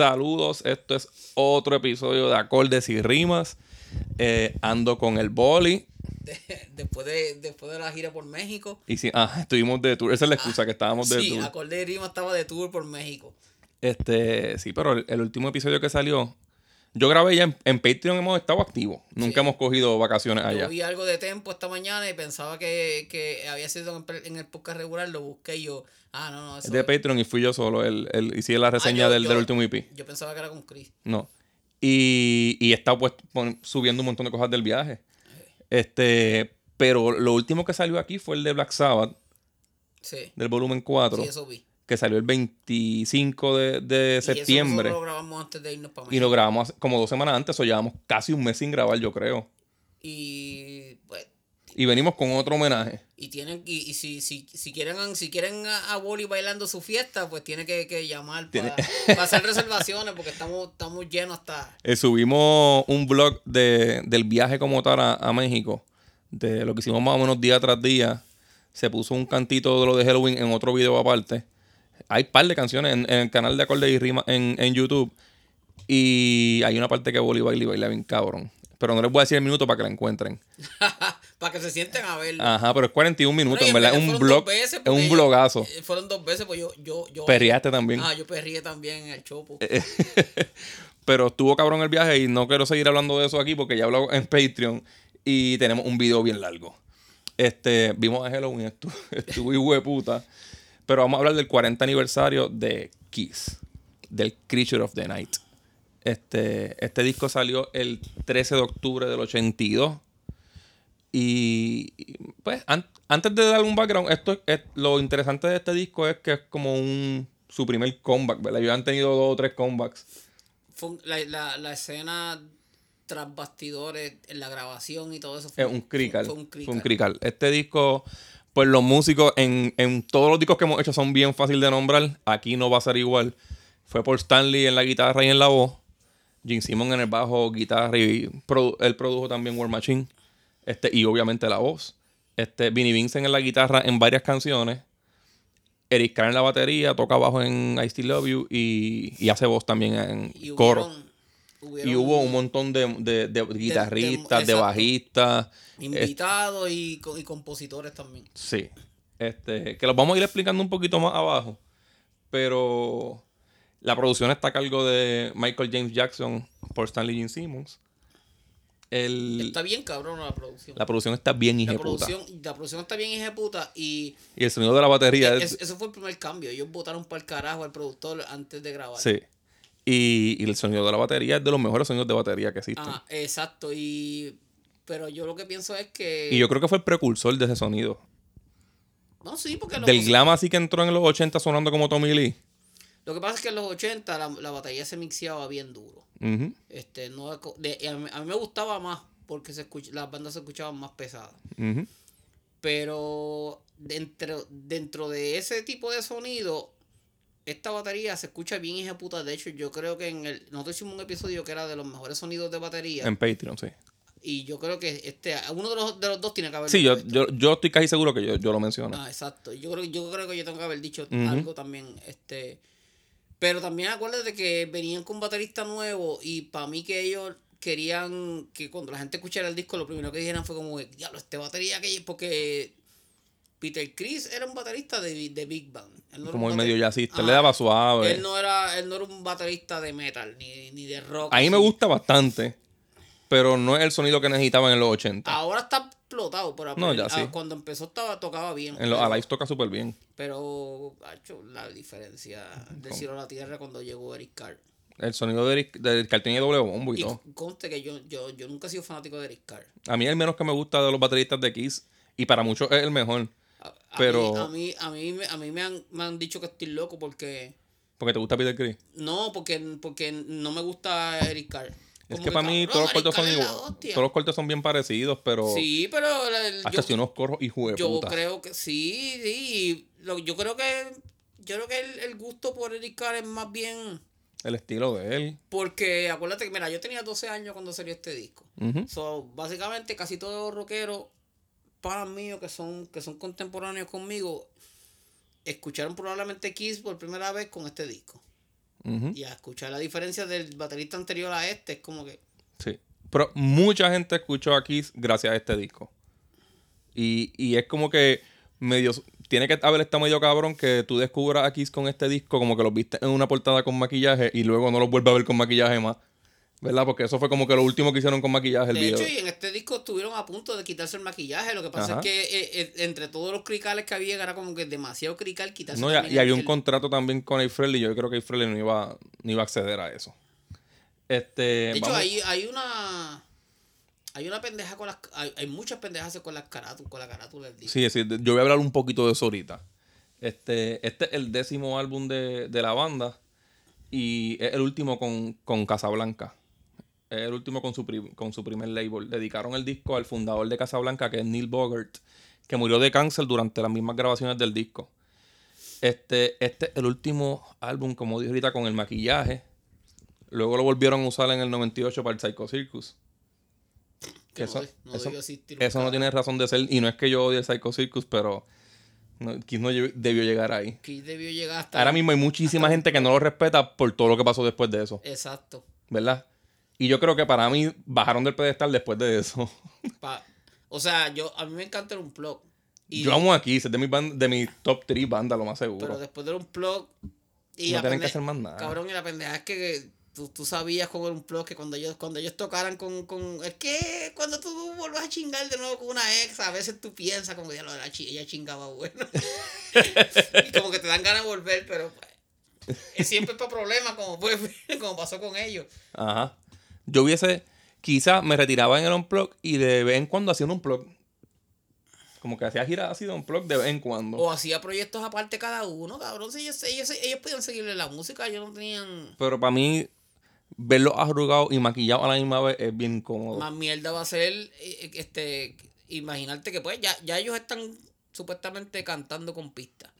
Saludos, esto es otro episodio de Acordes y Rimas. Eh, ando con el boli. después, de, después de la gira por México. Y sí, ah, estuvimos de tour. Esa es la excusa, que estábamos de sí, tour. Acorde y Rimas estaba de tour por México. Este, sí, pero el, el último episodio que salió, yo grabé ya en, en Patreon, hemos estado activos. Nunca hemos cogido vacaciones allá. Yo vi algo de Tempo esta mañana y pensaba que, que había sido en el, podcast regular, lo busqué y yo, ah, no, no, eso Es de Patreon y fui yo solo. El, el, hice la reseña Ah, yo- del, yo- del último EP. Yo pensaba que era con Chris. No. Y, y he estado pues subiendo un montón de cosas del viaje. Este, pero lo último que salió aquí fue el de Black Sabbath, Sí, del volumen 4, sí, eso vi. Que salió el 25 de, de Y eso septiembre. nosotros lo grabamos antes de irnos para Y México. lo grabamos como dos semanas antes, o llevamos casi un mes sin grabar, yo creo. Y pues Y venimos con otro homenaje. y tienen y, y si, si, si quieren si quieren a, a Boli bailando su fiesta pues tiene que, que llamar para hacer reservaciones porque estamos estamos llenos hasta Eh, subimos un blog de, del viaje como tal a, a México, de lo que hicimos más o menos día tras día. Se puso un cantito de lo de Halloween en otro video aparte. Hay un par de canciones en, en el canal de Acorde y Rima en, en YouTube. Y hay una parte que baila y baila bien cabrón. Pero no les voy a decir el minuto para que la encuentren. para que se sienten a verlo. Ajá, pero es 41 minutos, Bueno, en verdad. Es un blog. Es un blogazo. eh, Fueron dos veces, pues yo, yo, yo. Perreaste también. Ah, yo perrié también en el chopo. Pero estuvo cabrón el viaje y no quiero seguir hablando de eso aquí porque ya hablo en Patreon y tenemos un video bien largo. Este, vimos a Halloween, estuvo, estuvo hijo de puta. Pero vamos a hablar del 40 aniversario de Kiss, del Creature of the Night. Este, este disco salió el 13 de octubre del 82. Y pues an- antes de dar un background, esto es, es- lo interesante de este disco es que es como un su primer comeback, ¿verdad? Ellos han tenido dos o tres comebacks. La, la, la escena tras bastidores, en la grabación y todo eso. Fue, Es un crical. Fue, un Fue un crical. Este disco, pues los músicos en, en todos los discos que hemos hecho son bien fáciles de nombrar. Aquí no va a ser igual. Fue por Stanley en la guitarra y en la voz. Gene Simon en el bajo, guitarra y produ- él produjo también War Machine. Este, y obviamente la voz. Este, Vinnie Vincent en la guitarra en varias canciones. Eric Carr en la batería, toca bajo en I Still Love You y, y hace voz también en Y coro. Hubieron- Y hubo un montón de, de- de guitarristas, de, bajistas. invitados y, y compositores también. Sí. Este, que los vamos a ir explicando un poquito más abajo. Pero la producción está a cargo de Michael James Jackson por Stanley Gene Simmons. El- Está bien cabrón la producción. la producción está bien La hijeputa. producción, la producción está bien hijeputa y Y el sonido de la batería es- es. eso fue el primer cambio. Ellos votaron para el carajo al productor antes de grabar. Sí. Y, y el sonido de la batería es de los mejores sonidos de batería que existen. Ah, exacto. Y pero yo lo que pienso es que Y yo creo que fue el precursor de ese sonido. no sí porque los Del músicos- glam así que entró en los 80 sonando como Tommy Lee. lo que pasa es que en los 80 la, la batería se mixeaba bien duro. Este no de- a, mí, a mí me gustaba más porque se escuch- las bandas se escuchaban más pesadas. Pero dentro, dentro de ese tipo de sonido, esta batería se escucha bien hija puta. De hecho, yo creo que en el. Nosotros hicimos un episodio que era de los mejores sonidos de batería. En Patreon, sí. Y yo creo que este uno de los, de los dos tiene que haber Sí, yo, yo, yo estoy casi seguro que yo, yo lo menciono. Ah, exacto. Yo creo, yo creo que yo tengo que haber dicho algo también. Este. Pero también acuérdate que venían con un baterista nuevo. Y para mí que ellos querían que cuando la gente escuchara el disco, lo primero que dijeran fue como, diablo, este batería que. Porque Peter Chris era un baterista de, de Big Band. Él no era como el medio jazzista. Él Ajá. le daba suave. Él no era, él no era un baterista de metal ni, ni de rock. A mí me gusta bastante, pero no es el sonido que necesitaban en los 80. Ahora está explotado, pero No, ya ah, sí. cuando empezó estaba, tocaba bien. En los Alive toca súper bien. Pero ha hecho la diferencia del cielo a la tierra cuando llegó Eric Carr. El sonido de Eric, de Eric Carr tiene doble bombo y Y todo. conste que yo, yo, yo nunca he sido fanático de Eric Carr. A mí es el menos que me gusta de los bateristas de Kiss. Y para muchos es el mejor. A, a Pero- mí, a mí, a mí, me- a mí me, han, me han dicho que estoy loco porque... Porque te gusta Peter Chris. No, porque, porque no me gusta Eric Carr. Es que para mí todos los cortes son igual. Todos los cortes son bien parecidos, pero. Sí, pero el- Hasta yo, si unos corros y de yo puta. creo que sí, sí. Lo- yo creo que yo creo que el, el gusto por Eric Carr es más bien El estilo de él. porque acuérdate que mira, yo tenía 12 años cuando salió este disco. Ujú. So, básicamente casi todos los para míos que son que son contemporáneos conmigo escucharon probablemente Kiss por primera vez con este disco. Y a escuchar la diferencia del baterista anterior a este, es como que. Sí. Pero mucha gente escuchó a Kiss gracias a este disco. Y, y es como que medio. Tiene que haber estado medio cabrón que tú descubras a Kiss con este disco, como que los viste en una portada con maquillaje y luego no los vuelvas a ver con maquillaje más. ¿Verdad? Porque eso fue como que lo último que hicieron con maquillaje el de video. hecho, y en este disco estuvieron a punto de quitarse el maquillaje. Lo que pasa Ajá. es que eh, eh, entre todos los cricales que había, era como que demasiado crical quitarse No, y, y había un el- contrato también con A-Frehley. Yo creo que A-Frehley no iba, no iba a acceder a eso. Este, De hecho, vamos- hay, hay una. Hay una pendeja con las. Hay, hay muchas pendejas con las carátulas, con la carátula del disco. Sí, sí, de- yo voy a hablar un poquito de eso ahorita. Este, este es el décimo álbum de, de la banda y es el último con, con Casablanca. Es el último con su, con su primer label. Dedicaron el disco al fundador de Casablanca, que es Neil Bogart, que murió de cáncer durante las mismas grabaciones del disco. Este, este es el último álbum, como dije ahorita, con el maquillaje. Luego lo volvieron a usar en el 98 para el Psycho Circus. Que eso- no, no eso- Eso no tiene razón de ser. Y no es que yo odie el Psycho Circus, pero no, Kiss no debió llegar ahí. Que debió llegar hasta. Ahora mismo hay muchísima gente que no lo respeta por todo lo que pasó después de eso, Exacto. ¿verdad? Y yo creo que para mí bajaron del pedestal después de eso. Pa- o sea, yo a mí me encanta el Unplug. Y, yo amo a Kiss, es de mi, ban- de mi top 3 bandas, lo más Pero seguro. después del Unplug. Y No tienen que hacer más nada. Cabrón, y la pendeja es que tú, tú sabías con el Unplug que cuando ellos, cuando ellos tocaran con, con. Es que cuando tú vuelvas a chingar de nuevo con una ex, a veces tú piensas como que la chi- ella chingaba bueno. y como que te dan ganas de volver, pero pues, es siempre para problemas, como, pues, como pasó con ellos. Ajá. Yo hubiese, quizá me retiraba en el unplug y de vez en cuando hacía un unplug. Como que hacía giras así de unplug de vez en cuando. O hacía proyectos aparte cada uno, cabrón. Si ellos, ellos, ellos podían seguirle la música, ellos no tenían. Pero para mí, verlos arrugados y maquillados a la misma vez es bien cómodo. Más mierda va a ser eh, este imaginarte que pues ya, ya ellos están supuestamente cantando con pistas.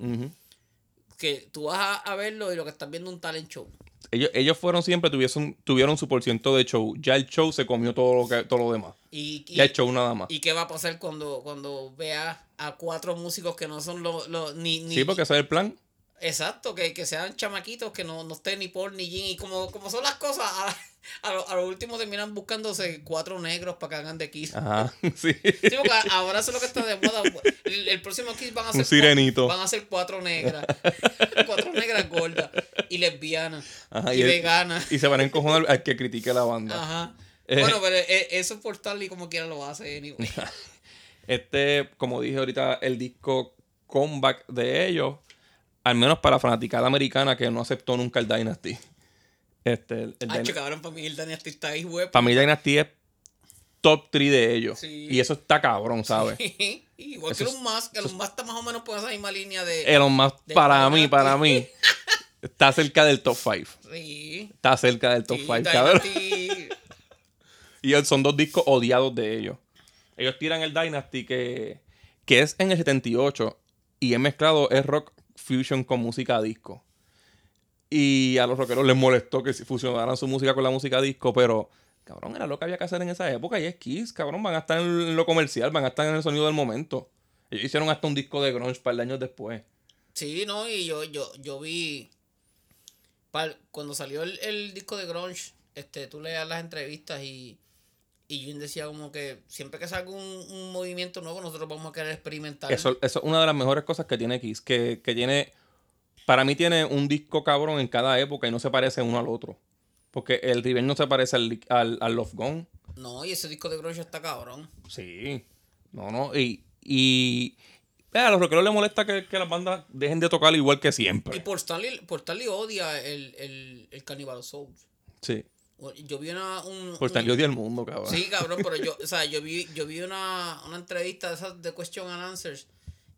Que tú vas a, a verlo y lo que estás viendo es un talent show. Ellos, ellos fueron siempre, tuviesen, tuvieron su porciento de show. Ya el show se comió todo lo, que, todo lo demás. Y, y, Ya el show nada más. y qué va a pasar cuando, cuando veas a cuatro músicos que no son los los- ni, ni Sí, porque ese es el plan. Exacto, que, que sean chamaquitos que no, no estén ni Paul ni Jim. Y como, como son las cosas, a, a, lo, a lo último terminan buscándose cuatro negros para que hagan de Kiss. Ajá, sí. Sí, porque ahora eso es lo que está de moda. El, el próximo Kiss van a ser Un sirenito. Van a ser cuatro negras. cuatro negras gordas. Y lesbianas. Ajá, y, veganas. Y se van a encojonar al que critique la banda. Ajá. Eh. Bueno, pero eh, eso por tal y como quiera lo hace anyway. Este, como dije ahorita, el disco comeback de ellos, al menos para la fanaticada americana que no aceptó nunca el Dynasty. Este, el, el Dyna- cabrón, para mí el Dynasty está ahí, web. para mí Dynasty es top 3 de ellos. Sí. Y eso está cabrón, ¿sabes? Igual Eso que Elon Musk. Elon Musk está más o menos por esa misma línea de. Elon Musk, De para mí, para mí, está cerca del top 5. Sí. Está cerca del top sí, 5, cabrón. Y son dos discos odiados de ellos. Ellos tiran el Dynasty que, que es en el 78 y es mezclado, es rock fusion con música disco. Y a los rockeros les molestó que si fusionaran su música con la música disco, pero cabrón, era lo que había que hacer en esa época y es Kiss, cabrón, van a estar en lo comercial, van a estar en el sonido del momento. Ellos hicieron hasta un disco de grunge para el años después. Sí, no, y yo, yo, yo vi. cuando salió el, el disco de Grunge, este, tú leías las entrevistas y. Y Jim decía como que siempre que salga un, un movimiento nuevo, nosotros vamos a querer experimentar. Eso, eso es una de las mejores cosas que tiene Kiss, que, que tiene, para mí tiene un disco cabrón en cada época y no se parece uno al otro. Porque el River no se parece al, al, al Love Gone. No, y ese disco de Grunge está cabrón. Sí. No, no. Y, y a los rockeros les molesta que, que las bandas dejen de tocar igual que Y siempre. por Stanley, por Stanley odia el, el, el Cannibal Souls. Sí. Yo vi una. Un, Por un- tal odia el mundo, cabrón. Sí, cabrón, pero yo, o sea, yo vi, yo vi una, una entrevista de esas de Question and Answers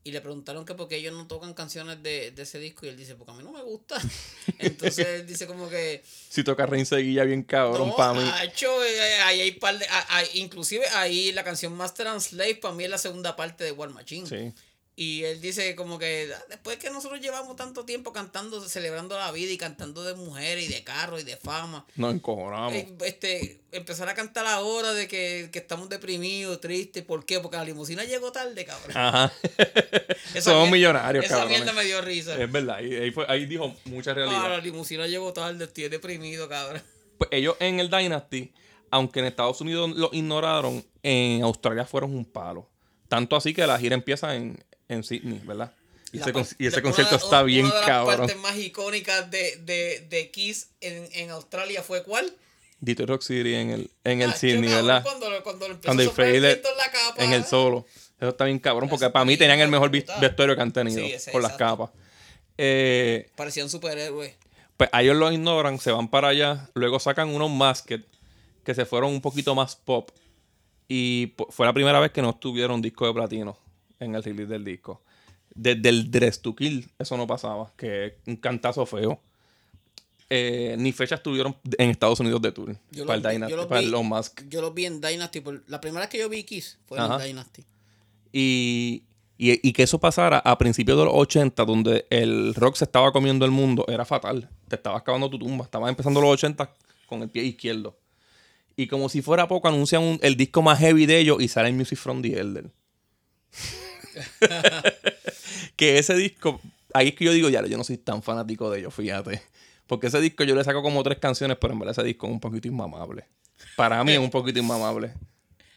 y le preguntaron que por qué ellos no tocan canciones de, de ese disco y él dice, porque a mí no me gusta. Entonces él dice como que... Si toca Rein Seguilla bien cabrón no, para mí. macho, eh, ahí hay par de... ah, ah, inclusive ahí la canción Master and Slave para mí es la segunda parte de War Machine. Sí. Y él dice como que "Ah, después que nosotros llevamos tanto tiempo cantando, celebrando la vida y cantando de mujeres y de carros y de fama, Nos encojonamos. eh, este, empezar a cantar ahora de que, que estamos deprimidos, tristes, ¿por qué? Porque la limusina llegó tarde, cabrón. Ajá. Esa Somos millonarios, Esa cabrones. mierda me dio risa. Es verdad, ahí, ahí fue- ahí dijo mucha realidad. Ah, la limusina llegó tarde, estoy deprimido, cabrón. Pues ellos en el Dynasty, aunque en Estados Unidos lo ignoraron, en Australia fueron un palo. Tanto así que la gira empieza en, en Sydney, ¿verdad? Y ese, y una concierto de- está una bien de las cabrón. partes más icónicas de, de, de Kiss en, en Australia fue ¿cuál? Detroit Rock City en el, en el Ah, Sydney, cabrón, ¿verdad? Cuando, lo- cuando lo empezó a el en la capa. en el solo. Eso está bien cabrón, porque para mí tenían el mejor vestuario que han tenido Sí, ese, con las exacto. capas. Eh, Parecía un superhéroe. pues ellos los ignoran, se van para allá, luego sacan unos maskets que se fueron un poquito más pop. Y fue la primera vez que no estuvieron disco de platino en el release del disco. Desde el Dress to Kill, eso no pasaba, que es un cantazo feo. Eh, ni fechas tuvieron en Estados Unidos de tour Yo para, los el Dynasty- yo los para vi- los Mask. Yo los vi en Dynasty. por- la primera vez que yo vi Kiss fue Ajá. en Dynasty. Y, y, y que eso pasara a principios de los 80, donde el rock se estaba comiendo el mundo, era fatal. Te estabas acabando tu tumba. Estabas empezando los 80 con el pie izquierdo. Y como si fuera poco, anuncian un- el disco más heavy de ellos y sale Music from the Elder. que ese disco, ahí es que yo digo, ya, yo no soy tan fanático de ellos, fíjate. Porque ese disco yo le saco como tres canciones, pero en verdad ese disco es un poquito inmamable. Para mí es un poquito inmamable.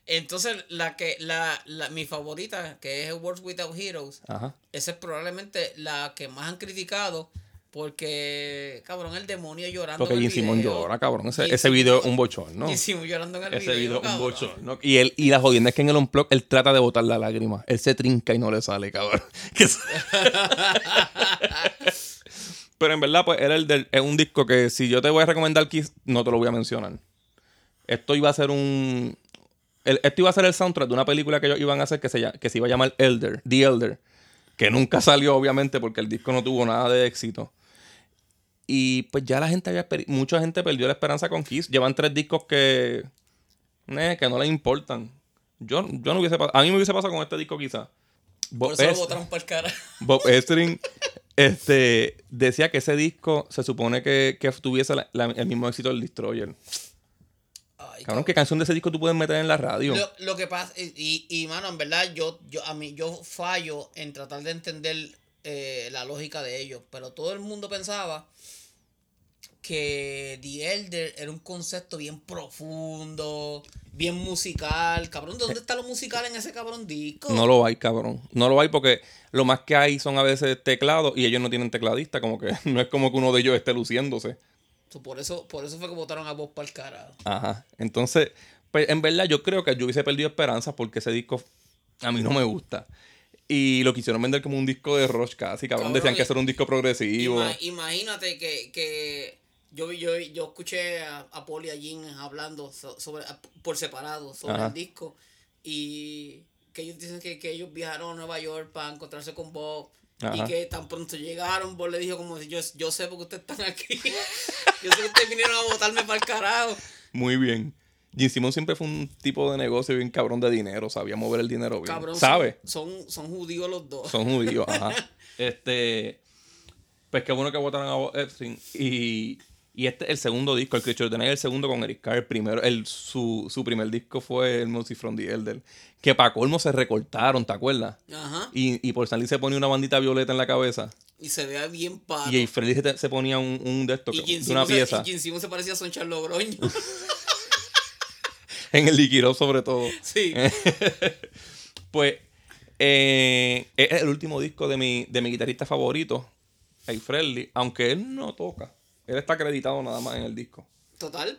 Entonces, la que la, la, mi favorita, que es Words Without Heroes, Ajá. esa es probablemente la que más han criticado porque, cabrón, el demonio llorando Porque en el Jim Simon video. llora, cabrón. Ese, ese video es un bochorno. Jim Simon llorando en el Ese video, video es un cabrón. bochorno. Y, él, y la jodienda es que en el unplug él trata de botar la lágrima. Él se trinca y no le sale, cabrón. Pero en verdad, pues, era el del, es un disco que si yo te voy a recomendar Kiss, no te lo voy a mencionar. Esto iba a ser un... el- esto iba a ser el soundtrack de una película que ellos iban a hacer que se, que se iba a llamar Elder, The Elder. Que nunca salió, obviamente, porque el disco no tuvo nada de éxito. Y pues ya la gente había... Mucha gente perdió la esperanza con Kiss. Llevan tres discos que... eh, que no les importan. Yo, yo no hubiese... A mí me hubiese pasado con este disco quizás. Por eso lo botaron para el cara. Bob Ezrin este, decía que ese disco se supone que, que tuviese la- la- el mismo éxito del Destroyer. Ay, Cabrón, ¿qué canción de ese disco tú puedes meter en la radio? Lo, lo que pasa, y, y mano, en verdad, yo, yo, a mí, yo fallo en tratar de entender eh, la lógica de ellos, pero todo el mundo pensaba que The Elder era un concepto bien profundo, bien musical. Cabrón, ¿de dónde está lo musical en ese cabrón disco? No lo hay, cabrón. No lo hay porque lo más que hay son a veces teclados y ellos no tienen tecladista. Como que no es como que uno de ellos esté luciéndose. So, por, eso, por eso fue que votaron a vos para el carajo. Ajá. Entonces, pues en verdad yo creo que yo hubiese perdido esperanza porque ese disco a mí no me gusta. Y lo quisieron vender como un disco de Rush casi, cabrón. Decían que eso era un disco progresivo. Ima- imagínate que, que yo, yo, yo escuché a, a Paul y a Jim hablando so- sobre, a- por separado sobre Ajá. el disco y que ellos dicen que, que ellos viajaron a Nueva York para encontrarse con Bob y que tan pronto llegaron Bob le dijo como yo, yo sé porque ustedes están aquí yo sé que ustedes vinieron a votarme para el carajo Muy bien. Jim Simon siempre fue un tipo de negocio bien cabrón de dinero. Sabía mover el dinero bien. cabrón ¿Sabe? son, son, son judíos los dos Son judíos, ajá. Este. Pues qué bueno que votaron a Bob Epstein. Y, y este es el segundo disco, el the Night, el segundo con Eric Carr. El primero, el, su, su primer disco fue el Mercy from the Elder. Que para colmo se recortaron, ¿te acuerdas? ajá Y, y por salir se ponía una bandita violeta en la cabeza. y se vea bien pato Y Freddy se, se ponía un, un de estos, de una Simmons se- pieza. y Jim Simmons se parecía a Son Charles Logroño En el liquidó sobre todo. sí Pues eh, es el último disco de mi, de mi guitarrista favorito, Hey Freddy, aunque él no toca. Él está acreditado nada más en el disco. Total,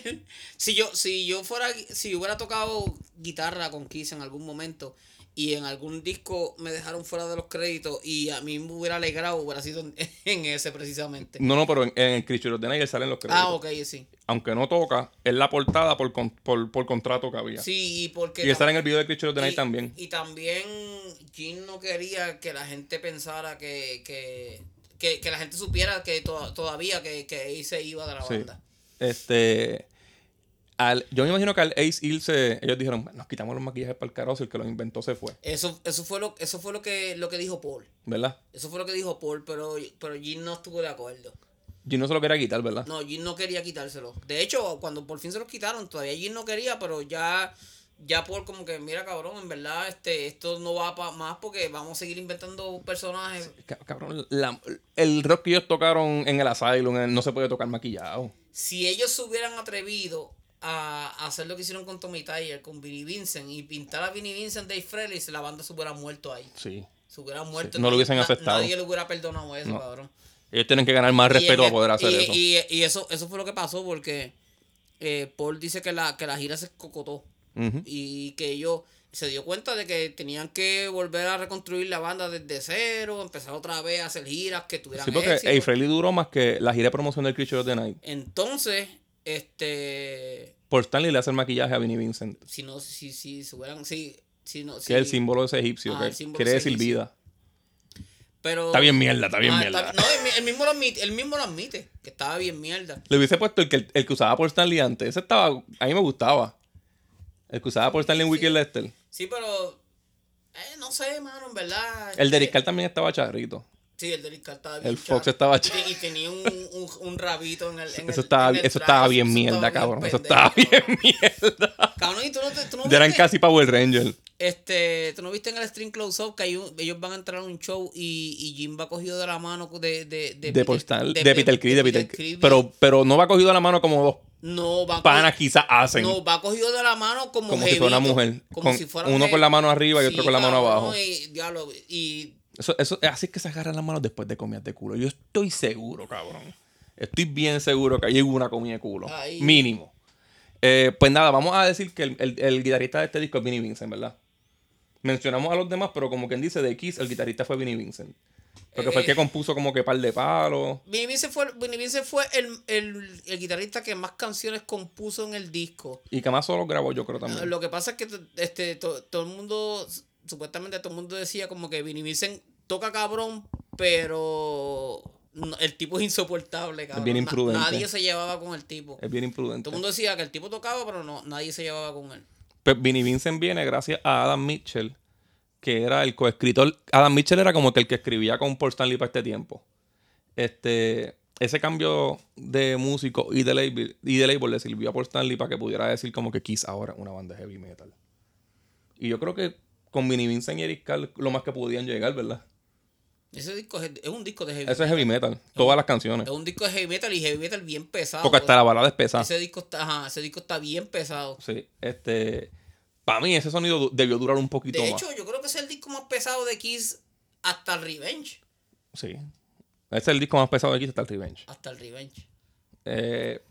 si yo, si yo fuera, si hubiera tocado guitarra con Kiss en algún momento y en algún disco me dejaron fuera de los créditos y a mí me hubiera alegrado, hubiera sido en, en ese precisamente. No, no, pero en, en el Creature of the Night él sale en los créditos. Ah, ok, sí. Aunque no toca, es la portada por, con- por, por contrato que había. Sí, y porque... y sale en el video de Creature of the Night y- también. Y también Jim no quería que la gente pensara que, que, que, que la gente supiera que to- todavía que, que se iba de la Sí. banda. Este. Al, yo me imagino que al Ace irse, ellos dijeron, nos quitamos los maquillajes para el carozo, el que los inventó se fue, Eso, eso fue lo, eso fue lo que, lo que dijo Paul. ¿verdad? Eso fue lo que dijo Paul, pero, pero Jim no estuvo de acuerdo. Yo no se lo quería quitar, ¿verdad? No, Jim no quería quitárselo. De hecho, cuando por fin se los quitaron, todavía Jim no quería, pero ya, ya Paul como que, mira cabrón, en verdad, este, esto no va pa más porque vamos a seguir inventando personajes. Ca- Cabrón, la- el rock que ellos tocaron en el Asylum eh, no se puede tocar maquillado. Si ellos se hubieran atrevido a hacer lo que hicieron con Tommy Tyler, con Vinnie Vincent, y pintar a Vinnie Vincent Dave Frehley, la banda se hubiera muerto ahí. Sí. Se hubiera muerto. Sí, no lo hubiesen Na- aceptado. Nadie le hubiera perdonado eso, No. cabrón. Ellos tienen que ganar más respeto para poder hacer y, eso. Y, y eso, eso fue lo que pasó porque eh, Paul dice que la, que la gira se cocotó y que ellos se dio cuenta de que tenían que volver a reconstruir la banda desde cero, empezar otra vez a hacer giras que tuvieran Sí, porque éxito. hey, Frehley duró más que la gira de promoción del Creature of the Night. Entonces, este Por Stanley le hace el maquillaje a Vinnie Vincent, si no si si hubieran si si no que si- es el símbolo de ese egipcio, Ah, que quiere de decir egipcio. vida. pero Está bien mierda, está bien Ah, mierda. no, él, mi- él mismo lo admite, él mismo lo admite, que estaba bien mierda. Le hubiese puesto el que, el que usaba por Stanley antes. Ese estaba. A mí me gustaba. El que usaba por Stanley en Wicked Lester. Sí, pero eh, no sé, mano, en verdad. El de eh, Riscal también estaba charrito. Sí, el de Riscal estaba bien El Fox chato. estaba Y- charro. Y tenía un, un, un rabito en el. En Eso el- estaba, en el eso estaba bien mierda, cabrón. Eso estaba bien mierda. Cabrón, y tú no, te, tú no eran casi Power Ranger. Este, tú no viste en el String Close Up que hay un- ellos van a entrar a un show y, y Jim va cogido de la mano de. De, de, De, Postal, de, Peter Criss, de Peter Criss. Pero, pero no va cogido a la mano como dos No, va panas quizás hacen. No, va cogido de la mano como como si fuera una mujer. Como Con si fuera uno mujer. con la mano arriba y Sí, otro con la mano abajo. Y, diablo, y Eso, eso, así es que se agarran las manos después de comidas de culo. Yo estoy seguro, cabrón. Estoy bien seguro que hay una comida de culo. Ahí. Mínimo. Eh, pues nada, vamos a decir que el, el- el guitarrista de este disco es Vinnie Vincent, ¿verdad? Mencionamos a los demás, pero como quien dice, de Kiss, el guitarrista fue Vinnie Vincent. Porque fue el que Eh. compuso como que par de palos. Vinnie Vincent fue, Vinnie Vincent fue el, el, el guitarrista que más canciones compuso en el disco. Y que más solo grabó, yo creo también. Lo que pasa es que este, to- todo el mundo, supuestamente todo el mundo decía como que Vinnie Vincent toca cabrón, pero el tipo es insoportable, cabrón. bien Na- imprudente. nadie se llevaba con el tipo. Es bien imprudente. Todo el mundo decía que el tipo tocaba, pero no, nadie se llevaba con él. Pues Vinnie Vincent viene gracias a Adam Mitchell, que era el coescritor. Adam Mitchell era como que el que escribía con Paul Stanley para este tiempo. Este, ese cambio de músico y de label, y de label le sirvió a Paul Stanley para que pudiera decir como que Kiss ahora es una banda heavy metal. Y yo creo que con Vinnie Vincent y Eric Carl lo más que podían llegar, ¿verdad? Ese disco es, es un disco de heavy Eso es heavy metal, todas las canciones. Es un disco de heavy metal y heavy metal bien pesado. Porque hasta la balada es pesada. Ese disco está, ajá, ese disco está bien pesado. Sí, este, para mí ese sonido debió durar un poquito De más. hecho, yo creo que es el disco más pesado de Kiss hasta el Revenge. Sí. Ese es el disco más pesado de Kiss hasta el Revenge. Hasta el Revenge. Eh,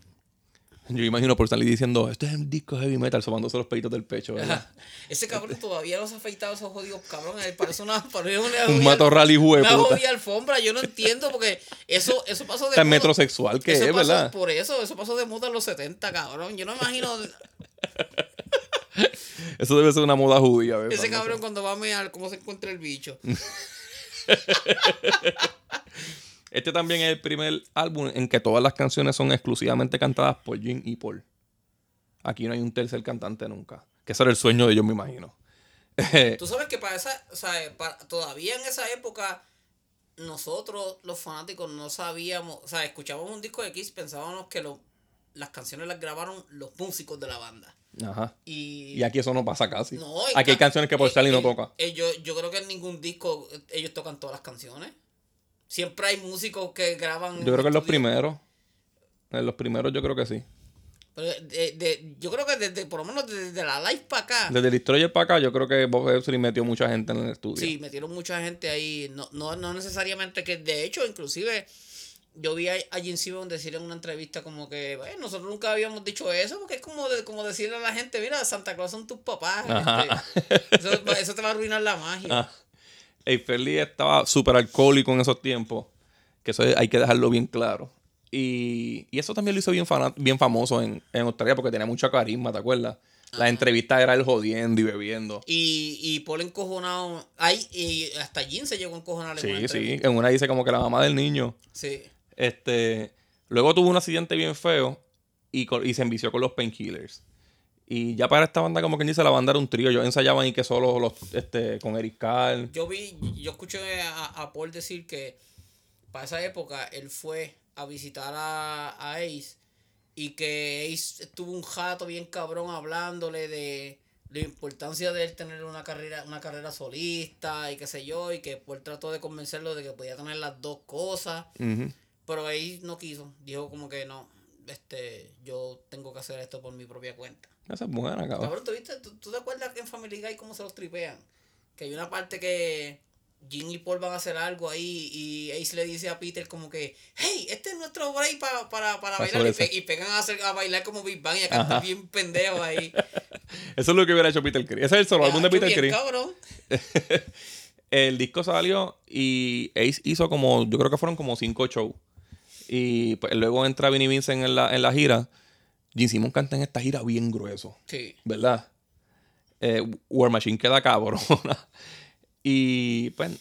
yo imagino por salir diciendo, este es el disco heavy metal, sobándose los peitos del pecho, ¿verdad? Ese cabrón todavía no se ha afeitado esos jodidos cabrones. Parece una, parece una, Un matorral hijo de una jodida alfombra. Yo no entiendo porque eso, eso pasó de Tan moda. metrosexual que Eso es, pasó- ¿verdad? Por eso, eso pasó de moda en los 70, cabrón. Yo no imagino Eso debe ser una moda judía, ¿verdad? ese cabrón cuando va a mear cómo se encuentra el bicho. Este también es el primer álbum en que todas las canciones son exclusivamente cantadas por Jim y Paul. Aquí no hay un tercer cantante nunca. Que ese era el sueño de ellos, me imagino. Tú sabes que para esa, o sea, para- todavía en esa época, nosotros, los fanáticos, no sabíamos, o sea, escuchábamos un disco de Kiss, pensábamos que lo- las canciones las grabaron los músicos de la banda. Ajá. Y, Y aquí eso no pasa casi. No, aquí hay ca- canciones que Paul eh, Stanley no toca. eh, yo, yo creo que en ningún disco ellos tocan todas las canciones. Siempre hay músicos que graban. Yo creo que en los primeros. En los primeros yo creo que sí. Pero de- de- yo creo que desde, por lo menos desde la live para acá. Desde el Destroyer para acá, yo creo que Bob Ezrin metió mucha gente en el estudio. Sí, metieron mucha gente ahí. No, no, no necesariamente que, de hecho, inclusive, yo vi a, a Jim Simmons decir en una entrevista como que, bueno, nosotros nunca habíamos dicho eso, porque es como, de, como decirle a la gente, mira, Santa Claus son tus papás. Este, eso, eso te va a arruinar la magia. Ah. Eiffel estaba súper alcohólico en esos tiempos. Que eso hay que dejarlo bien claro. Y, y eso también lo hizo bien, famoso en, en Australia porque tenía mucha carisma, ¿te acuerdas? La entrevista era él jodiendo y bebiendo. Y, y Paul encojonado. Ay, y hasta Jim se llegó a encojonar en Sí, sí. entrevista. En una dice como que la mamá del niño. Sí. Este, luego tuvo un accidente bien feo y, y se envició con los painkillers. Y ya para esta banda, como quien dice, la banda era un trío. Yo ensayaba y que solo los, este, con Eric Carl. Yo vi, yo escuché a, a Paul decir que para esa época él fue a visitar a, a Ace y que Ace estuvo un jato bien cabrón hablándole de la importancia de él tener una carrera, una carrera solista y qué sé yo, y que Paul trató de convencerlo de que podía tener las dos cosas, pero Ace no quiso, dijo como que no, este, yo tengo que hacer esto por mi propia cuenta. Esa es buena, cabrón. Cabrón, ¿tú, viste? ¿Tú, tú te acuerdas que en Family Guy cómo se los tripean? Que hay una parte que Jim y Paul van a hacer algo ahí y Ace le dice a Peter como que, hey, este es nuestro break pa- para, para Pa' bailar y, hacer pe- y pegan a, hacer, a bailar como Big Bang y a cantar Ajá. bien pendejo ahí. Eso es lo que hubiera hecho Peter Criss. Ese es el solo álbum de Peter Criss. cabrón. El disco salió y Ace hizo como, yo creo que fueron como cinco shows. Y pues, luego entra Vinnie Vincent en la, en la gira. Gene Simmons canta en esta gira bien grueso, Sí. ¿verdad? Eh, War Machine queda cabrona. y pues,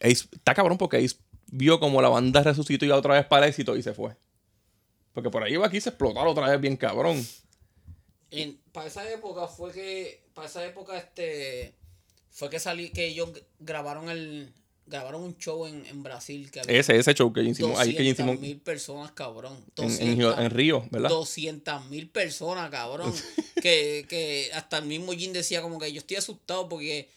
Ace está cabrón porque Ace vio como la banda resucitó y otra vez para el éxito y se fue. Porque por ahí iba aquí se explotaron otra vez bien cabrón. En- para esa época fue que, para esa época este, fue que salí, que ellos grabaron el, grabaron un show en, en Brasil que había Ese, ese show que Gene Simmons, ahí que 200 mil personas, cabrón. en, en, en Río, ¿verdad? 200 mil personas, cabrón. que, que hasta el mismo Jim decía como que yo estoy asustado porque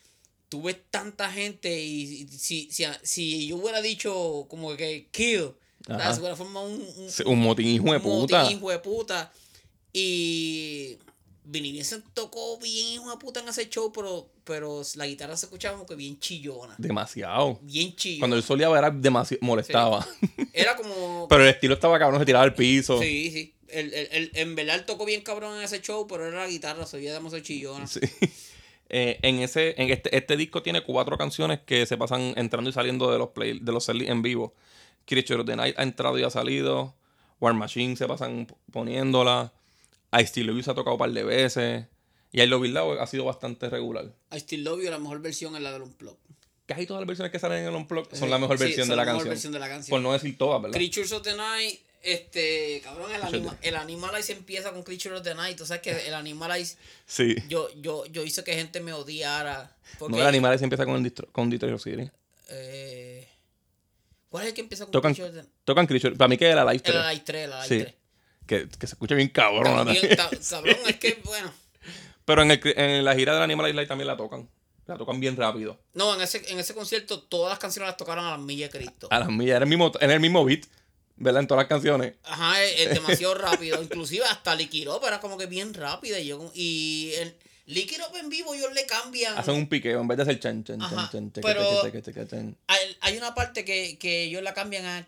tú ves tanta gente y, si, si, si yo hubiera dicho como que kill, se hubiera formado un, un, Un motín hijo de un puta. motín, hijo de puta. Y Vinny Vincent tocó bien de puta en ese show, pero, pero la guitarra se escuchaba como que bien chillona. Demasiado. Bien chillona. Cuando él solía era demasiado molestaba. Era como... Pero el estilo estaba cabrón, se tiraba al piso. Sí, sí. El, el, el- en verdad él tocó bien cabrón en ese show, pero era la guitarra, se oía demasiado chillona. Sí. Eh, en ese, en este, este disco tiene cuatro canciones que se pasan entrando y saliendo de los play, de los en vivo. Creature of the Night ha entrado y ha salido. War Machine se pasan poniéndola. I Still Love You se ha tocado un par de veces. Y I Love You Now ha sido bastante regular. I Still Love You, la mejor versión es la del Unplug. Casi todas las versiones que salen en el Unplugged son la mejor Sí, versión son de la, la mejor canción. versión de la canción. Por no decir todas, ¿verdad? Creatures of the Night, este, cabrón, el, anima, el Animalize empieza con Creature of the Night. Tú sabes que el Animalize, Sí. yo, yo, yo hice que gente me odiara. Porque, No, el animal se empieza con, el distro, con Detroit City. eh, ¿Cuál es el que empieza con Tocan, Creature of the tocan Creature. Para mí que era la Live El 3. Alive 3, el Alive Sí. 3. Que, que se escucha bien cabrón. También, ta- cabrón, es que, bueno. Pero en, el, en la gira del Animal Live también la tocan. La tocan bien rápido. No, en ese, en ese concierto todas las canciones las tocaron a las millas de Cristo. A las millas. Era el mismo, en el mismo beat. ¿Verdad? En todas las canciones. Ajá, es, es demasiado rápido. Inclusive hasta Liquid Up era como que bien rápida. Y, yo, y el Liquid Up en vivo ellos le cambian. Hacen un piqueo en vez de hacer chan, chan, chan, Ajá, chan, cheque, pero- cheque, cheque, cheque, chan. Hay, hay una parte que, que ellos la cambian a Ajá.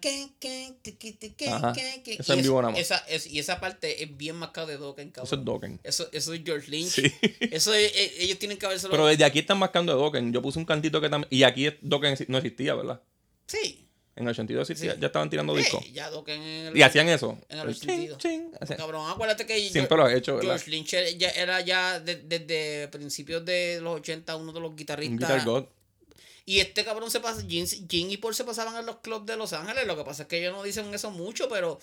que, que, Eso y en vivo nada más. Esa, es- y esa parte es bien marcada de Dokken, cabrón. Eso es Dokken. Eso, eso es George Lynch. Sí. Eso es- eh, ellos tienen que haberse Pero desde aquí están marcando de Dokken. Yo puse un cantito que también. Y aquí Dokken no existía, ¿verdad? Sí. En el 82 existía. Sí. Ya estaban tirando discos. Y hacían eso. en el El sentido. chin, chin. Hacían- Cabrón, acuérdate que Siempre lo ha hecho, ¿verdad? George Lynch era ya, era ya de- desde principios de los 80 uno de los Un guitarristas. Guitar God. Y este cabrón se pasa, Jim, Jim y Paul se pasaban en los clubs de Los Ángeles. Lo que pasa es que ellos no dicen eso mucho, pero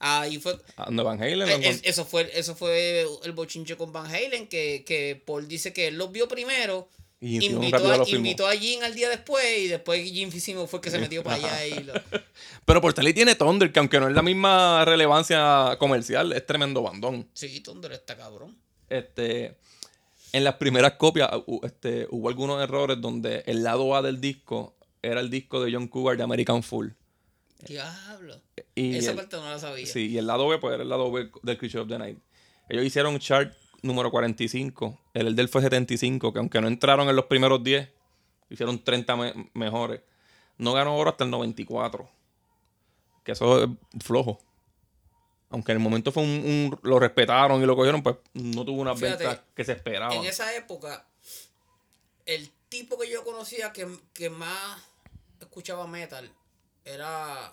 ahí fue. Ando Van Halen. eh, es- eso fue eso fue el bochinche con Van Halen, que, que Paul dice que él los vio primero. Y invitó, a, filmó. invitó a Jim al día después y después Jim Fisimo fue el que se metió para allá y lo- Pero Portali tiene Thunder, que aunque no es la misma relevancia comercial, es tremendo bandón. Sí, Thunder está cabrón. Este, en las primeras copias hu- este, hubo algunos errores donde el lado A del disco era el disco de John Cougar de American Fool. Diablo. Y Esa el, parte no la sabía. sí, y el lado B pues era el lado B del Creature of the Night. Ellos hicieron chart número 45, el, el del fue 75, que aunque no entraron en los primeros 10, hicieron 30 me- mejores. No ganó oro hasta el 94. Que eso es flojo. Aunque en el momento fue un, un- lo respetaron y lo cogieron, pues no tuvo unas Fíjate, ventas que se esperaban. En esa época, el tipo que yo conocía que, que más escuchaba metal era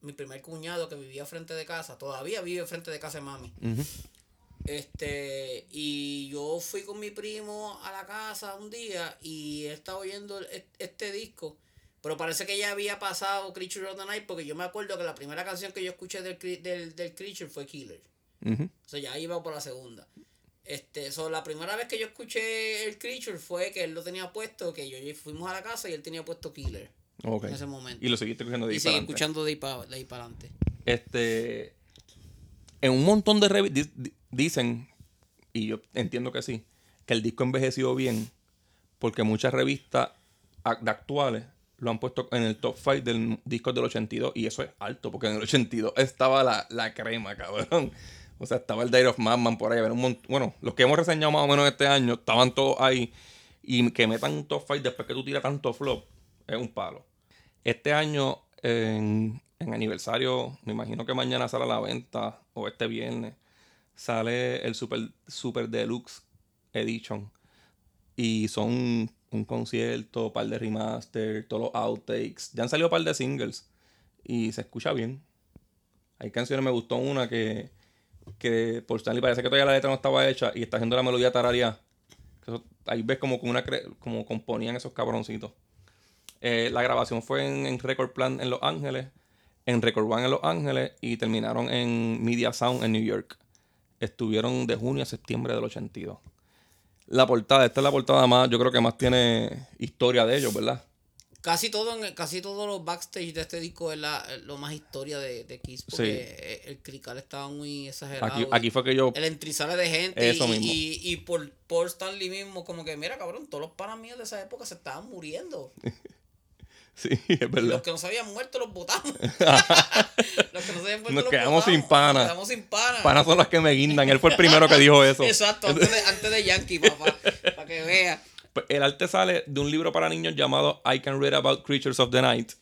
mi primer cuñado que vivía frente de casa. Todavía vive frente de casa de mami. Ujú. Este, y yo fui con mi primo a la casa un día y él estaba oyendo este disco. Pero parece que ya había pasado Creature of the Night porque yo me acuerdo que la primera canción que yo escuché del, del, del Creature fue Killer. Ujú. O sea, ya iba por la segunda. Este, so, la primera vez que yo escuché el Creature fue que él lo tenía puesto, que yo fuimos a la casa y él tenía puesto Killer Ok. en ese momento. Y lo seguiste escuchando de ahí Y para adelante. escuchando de ahí para de ahí para adelante. Este. En un montón de revistas dicen, y yo entiendo que sí, que el disco envejeció bien, porque muchas revistas actuales lo han puesto en el top 5 del disco del 82, y eso es alto, porque en el 82 estaba la, la crema, cabrón. O sea, estaba el Day of Madman por ahí. un bueno, los que hemos reseñado más o menos este año estaban todos ahí. Y que metan un top 5 después que tú tiras tanto flop es un palo. Este año, en, en aniversario, me imagino que mañana sale a la venta, o este viernes, sale el Super, Super Deluxe Edition. Y son un concierto, par de remaster, todos los outtakes. Ya han salido un par de singles. Y se escucha bien. Hay canciones, me gustó una que, que por Stanley parece que todavía la letra no estaba hecha y está haciendo la melodía tararia. Ahí ves como, como componían esos cabroncitos. Eh, la grabación fue en, en Record Plant en Los Ángeles, en Record One en Los Ángeles y terminaron en Media Sound en New York. Estuvieron de junio a septiembre del 82. La portada, esta es la portada más, yo creo que más tiene historia de ellos, ¿verdad? Casi todo en el- casi todos los backstage de este disco es la, lo más historia de, de Kiss porque el crical estaba muy exagerado. Aquí, aquí fue que yo... el entrizale de gente Eso y, mismo. y, y por, por Stanley mismo como que mira cabrón todos los panas míos de esa época se estaban muriendo Sí, es y verdad. los que no se habían muerto los botamos los que no se habían muerto Nos los quedamos botamos. sin pana. nos quedamos sin pana Panas son las que me guindan. Él fue el primero que dijo eso. exacto antes de, antes de Yankee papá para que vea Pues, El arte sale de un libro para niños llamado I Can Read About Creatures of the Night,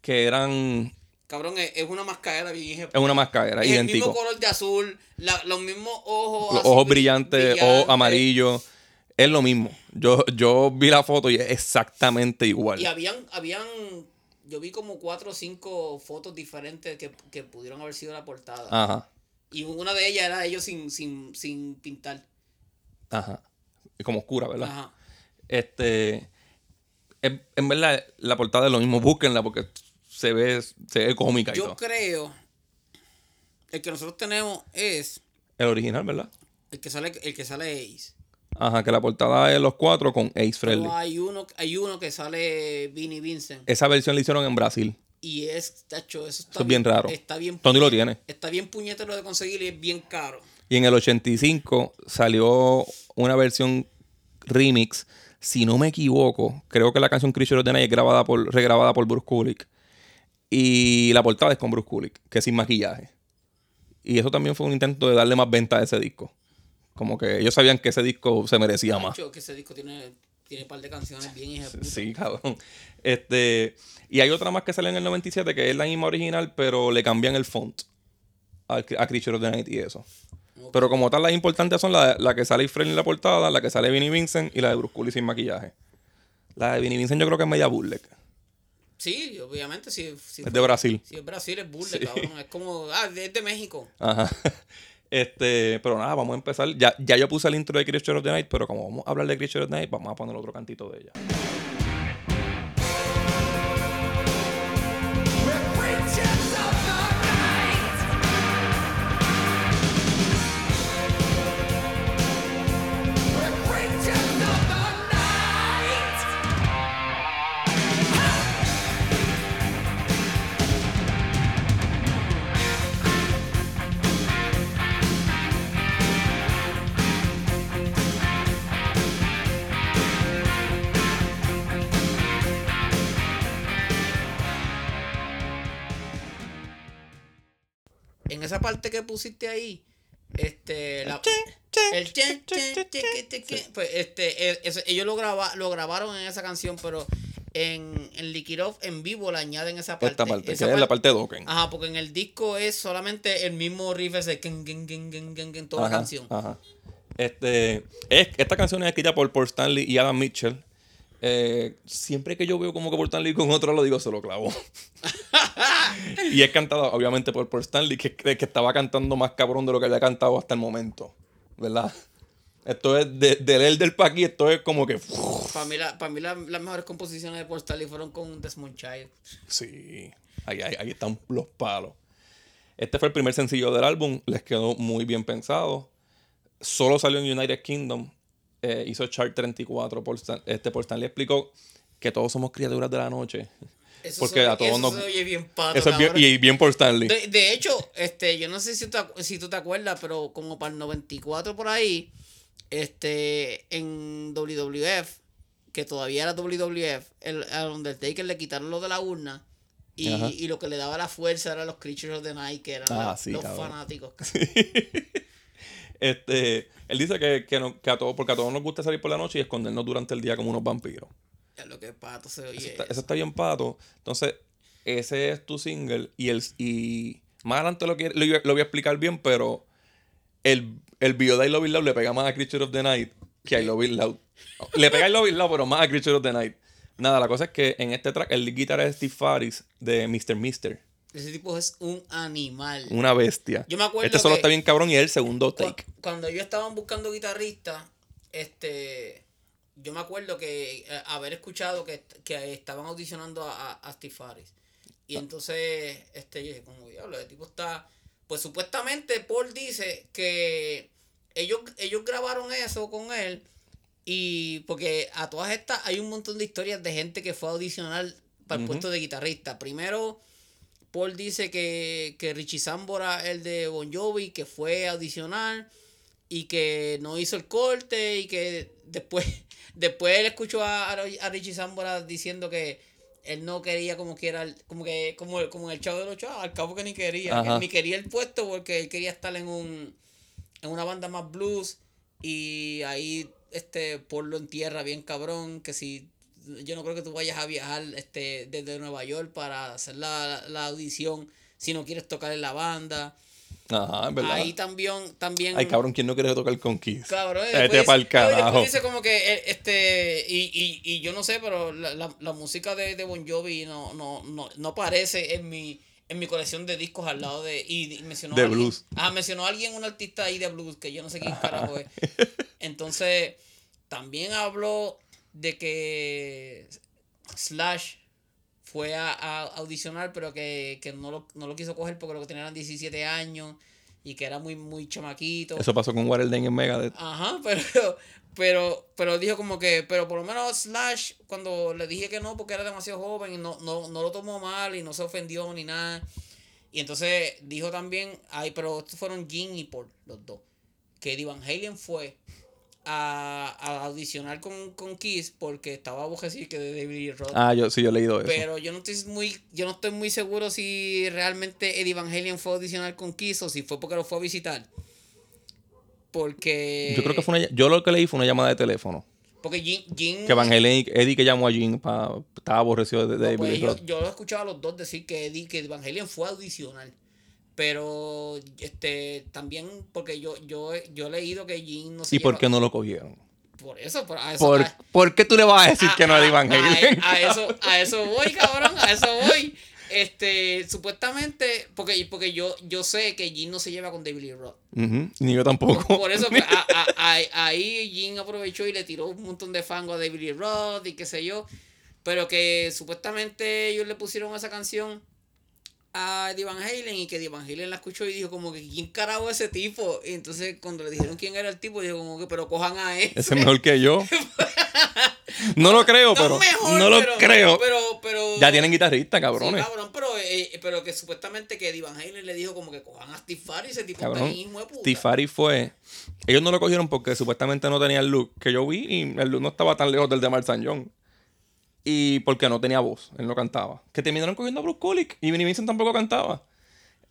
que eran... cabrón es, es una mascarera bien Es una máscara, es el mismo idéntico. color de azul la- los mismos ojos Los ojos brill- brillantes, ojos amarillos. Es lo mismo. Yo, yo vi la foto y es exactamente igual. Y habían, habían, yo vi como cuatro o cinco fotos diferentes que, que pudieron haber sido la portada. Ajá, Y una de ellas era ellos sin, sin, sin pintar. ajá. Y como oscura, ¿verdad? Ajá. Este. En, en verdad, la portada es lo mismo. Búsquenla porque se ve, se ve cómica y Yo todo. creo, el que nosotros tenemos es El original, ¿verdad? el que sale, el que sale Ace. Ajá, que la portada es los cuatro con Ace Frehley. Pero hay uno, hay uno que sale Vinnie Vincent. Esa versión la hicieron en Brasil. Y es, tacho, eso está Eso es bien raro. Está bien, Tony lo tiene. está bien puñetero de conseguir y es bien caro. Y en el 85 salió una versión remix. Si no me equivoco, creo que la canción Creature of the Night es grabada por, regrabada por Bruce Kulick. Y la portada es con Bruce Kulick, que es sin maquillaje. Y eso también fue un intento de darle más venta a ese disco. Como que ellos sabían que ese disco se merecía más. Que ese disco tiene, tiene un par de canciones bien puta. Sí, cabrón. Este, y hay otra más que sale en el 97 que es la misma original, pero le cambian el font al- a Creature of the Night y eso. Pero como tal, las importantes son la, la que sale Fred en la portada, la que sale Vinnie Vincent y la de Bruce Cooley sin maquillaje. La de Vinnie Vincent yo creo que es media burlek. Sí, obviamente, si, si Es de Brasil. Si es Brasil, es burle, cabrón. Es como, ah, es de México. Ajá. Este, pero nada, vamos a empezar. Ya, ya yo puse el intro de Creature of the Night, pero como vamos a hablar de Creature of the Night, vamos a poner otro cantito de ella. Parte que pusiste ahí, este, la- el pues este, eso- ellos lo, graba, lo grabaron en esa canción, pero en, en Off en vivo le añaden esa parte. Esta parte, que Esa es la par- parte de Dokken. Ajá, porque en el disco es solamente el mismo riff ese, gen, gen, toda la canción. Ajá. Este, es, esta canción es escrita por Paul Stanley y Adam Mitchell. Eh, siempre que yo veo como que Paul Stanley con otro lo digo, se lo clavo. y es cantada obviamente por Paul Stanley, que, que estaba cantando más cabrón de lo que había cantado hasta el momento. ¿Verdad? Esto es de, del Elder pa' aquí, esto es como que. Para mí, la- para mí la- las mejores composiciones de Paul Stanley fueron con Desmond Child. Sí, ahí, ahí, ahí están los palos. Este fue el primer sencillo del álbum, les quedó muy bien pensado. solo salió en United Kingdom. Eh, hizo chart 34 por, este, por Stanley. Explicó que todos somos criaturas de la noche. Eso Porque se- a todos eso nos- se oye bien pato, Eso es bien, y bien por Stanley. De, de hecho, este, yo no sé si, tú te- si tú te acuerdas, pero como para el 94 por ahí, este, en WWF, que todavía era WWF, el, al Undertaker le quitaron lo de la urna y, y lo que le daba la fuerza eran los Creatures of the Night, que eran Ah, los, sí, los cabrón. fanáticos. Este, él dice que, que, no- que a todos, porque a todos nos gusta salir por la noche y escondernos durante el día como unos vampiros. Ya lo que pato se oye. Eso está, eso. eso está bien pato. Entonces, ese es tu single. Y el y más adelante lo, quiero- lo, lo voy a explicar bien, pero el, el video de I Love It Loud le pega más a Creature of the Night que a I Love It Loud. Le pega a I Love It Loud, pero más a Creature of the Night. Nada, la cosa es que en este track el guitarra es Steve Faris de Mr. Mister. Ese tipo es un animal. Una bestia. Yo me acuerdo Este solo que- está bien cabrón y es el segundo Cu- take. Cuando ellos estaban buscando guitarristas, este, yo me acuerdo que eh, haber escuchado que, que estaban audicionando a, a, a Steve Harris. Y entonces, este, yo dije, como diablo, el tipo está. Pues supuestamente Paul dice que ellos, ellos grabaron eso con él. Y porque a todas estas hay un montón de historias de gente que fue a audicionar para el puesto de guitarrista. Primero, Paul dice que, que Richie Sambora, el de Bon Jovi, que fue a audicionar y que no hizo el corte y que después, después él escuchó a, a Richie Sambora diciendo que él no quería como que era como que como, como el chavo de los chavos, al cabo que ni quería, que él ni quería el puesto porque él quería estar en un en una banda más blues y ahí este Paul lo entierra bien cabrón que si yo no creo que tú vayas a viajar este desde Nueva York para hacer la, la audición si no quieres tocar en la banda Ajá, es verdad. ahí también también Ay, cabrón, ¿quién no quiere tocar con Kiss? Cabrón, no, y después carajo. dice como que eh, este y, y, y yo no sé, pero la, la, la música de, de Bon Jovi no, no, no, no aparece en mi en mi colección de discos al lado de y, y mencionó De alguien- blues. Ah, mencionó a alguien un artista ahí de blues que yo no sé quién carajo es. Entonces, también habló de que Slash fue a, a audicionar, pero que, que no, lo, no lo quiso coger porque lo que tenía eran 17 años y que era muy, muy chamaquito. Eso pasó con Warren en Megadeth. Ajá, pero, pero, pero dijo como que, pero por lo menos Slash, cuando le dije que no, porque era demasiado joven, y no, no, no lo tomó mal y no se ofendió ni nada. Y entonces dijo también, ay, pero estos fueron Jim y Paul, los dos. Que Eddie Van Halen fue a, a audicionar con, con Kiss porque estaba aborrecido que de David Roth. Ah, yo sí, yo he leído eso. Pero yo no estoy muy, yo no estoy muy seguro si realmente Eddie Van Halen fue a audicionar con Kiss o si fue porque lo fue a visitar. Porque. Yo creo que fue una. Yo lo que leí fue una llamada de teléfono. Porque Jim. Jim Que y- Eddie que llamó a Jim pa- estaba aborrecido de, de no, David pues, yo, yo lo he escuchado a los dos decir que Eddie, que Van Halen fue a audicionar. Pero este también porque yo yo yo he leído que Jim no se ¿Y por lleva- qué no lo cogieron? por eso, por, a eso ¿Por, a- ¿por qué tú le vas a decir que no a Eddie Van a- Halen? A, eso, a eso voy, cabrón, a eso voy. Este, supuestamente, porque, porque yo, yo sé que Jim no se lleva con David Lee Roth. Ni yo tampoco. Por eso, pues, a- a- a- ahí Jim aprovechó y le tiró un montón de fango a David Lee Roth y qué sé yo. Pero que supuestamente ellos le pusieron esa canción a Eddie Van Halen y que Eddie Van Halen la escuchó y dijo como que ¿quién carajo es ese tipo? Y entonces cuando le dijeron quién era el tipo, dijo como que pero cojan a él. Ese es mejor que yo. No lo creo, pero. mejor, no lo pero- creo. Pero, pero, Ya tienen guitarrista, Sí, cabrones. cabrón, pero, eh, pero que supuestamente que Eddie Van Halen le dijo como que cojan a Steve Farr y ese tipo Cabrón, de puta. Steve Harris fue. Ellos no lo cogieron porque supuestamente no tenía el look que yo vi y el look no estaba tan lejos del de Mark. John. Y porque no tenía voz, él no cantaba. Que terminaron cogiendo a Bruce Kulick y Vinnie Vincent tampoco cantaba.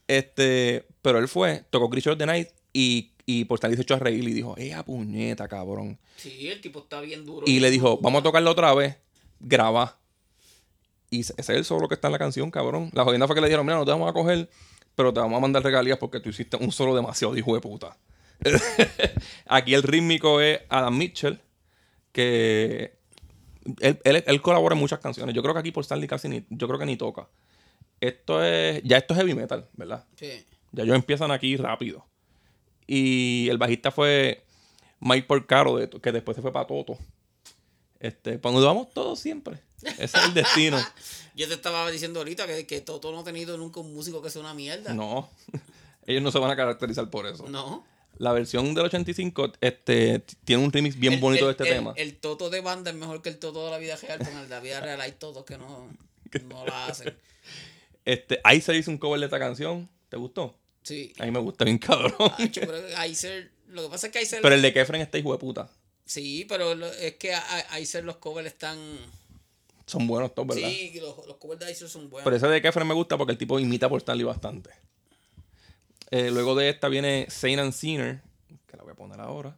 Este, pero él fue, tocó Creature of the Night y, y por estar se echó a reír y dijo, ¡eh, puñeta, cabrón! Sí, el tipo está bien duro. Y le dijo, vamos a tocarla otra vez, graba. Y ese es el solo que está en la canción, cabrón. La jodienda fue que le dijeron, mira, no te vamos a coger, pero te vamos a mandar regalías porque tú hiciste un solo demasiado hijo de puta. Aquí el rítmico es Adam Mitchell, que él, él, él colabora en muchas canciones. Yo creo que aquí por Stanley casi ni, yo creo que ni toca. Esto es, ya esto es heavy metal, ¿verdad? Sí. Ya ellos empiezan aquí rápido. Y el bajista fue Mike Porcaro, de- que después se fue para Toto. Este, cuando vamos todos siempre. Ese es el destino. Yo te estaba diciendo ahorita que, que Toto no ha tenido nunca un músico que sea una mierda. No. Ellos no se van a caracterizar por eso. No. La versión del 85 este, tiene un remix bien El- bonito el- de este el- tema. El toto de banda es mejor que el toto de la vida real, porque en la vida real hay totos que no, no la hacen. Este, Icer hizo un cover de esta canción. ¿Te gustó? Sí. A mí me gusta bien cabrón. Pero Aizer- lo que pasa es que Pero el de Kefren está hijo de puta. sí, pero lo- es que Aizer los covers están, Son buenos todos, ¿verdad? sí, los, los covers de Aizer son buenos. Pero ese de Kefren me gusta porque el tipo imita por Stanley bastante. Eh, luego de esta viene Saint and Sinner, que la voy a poner ahora.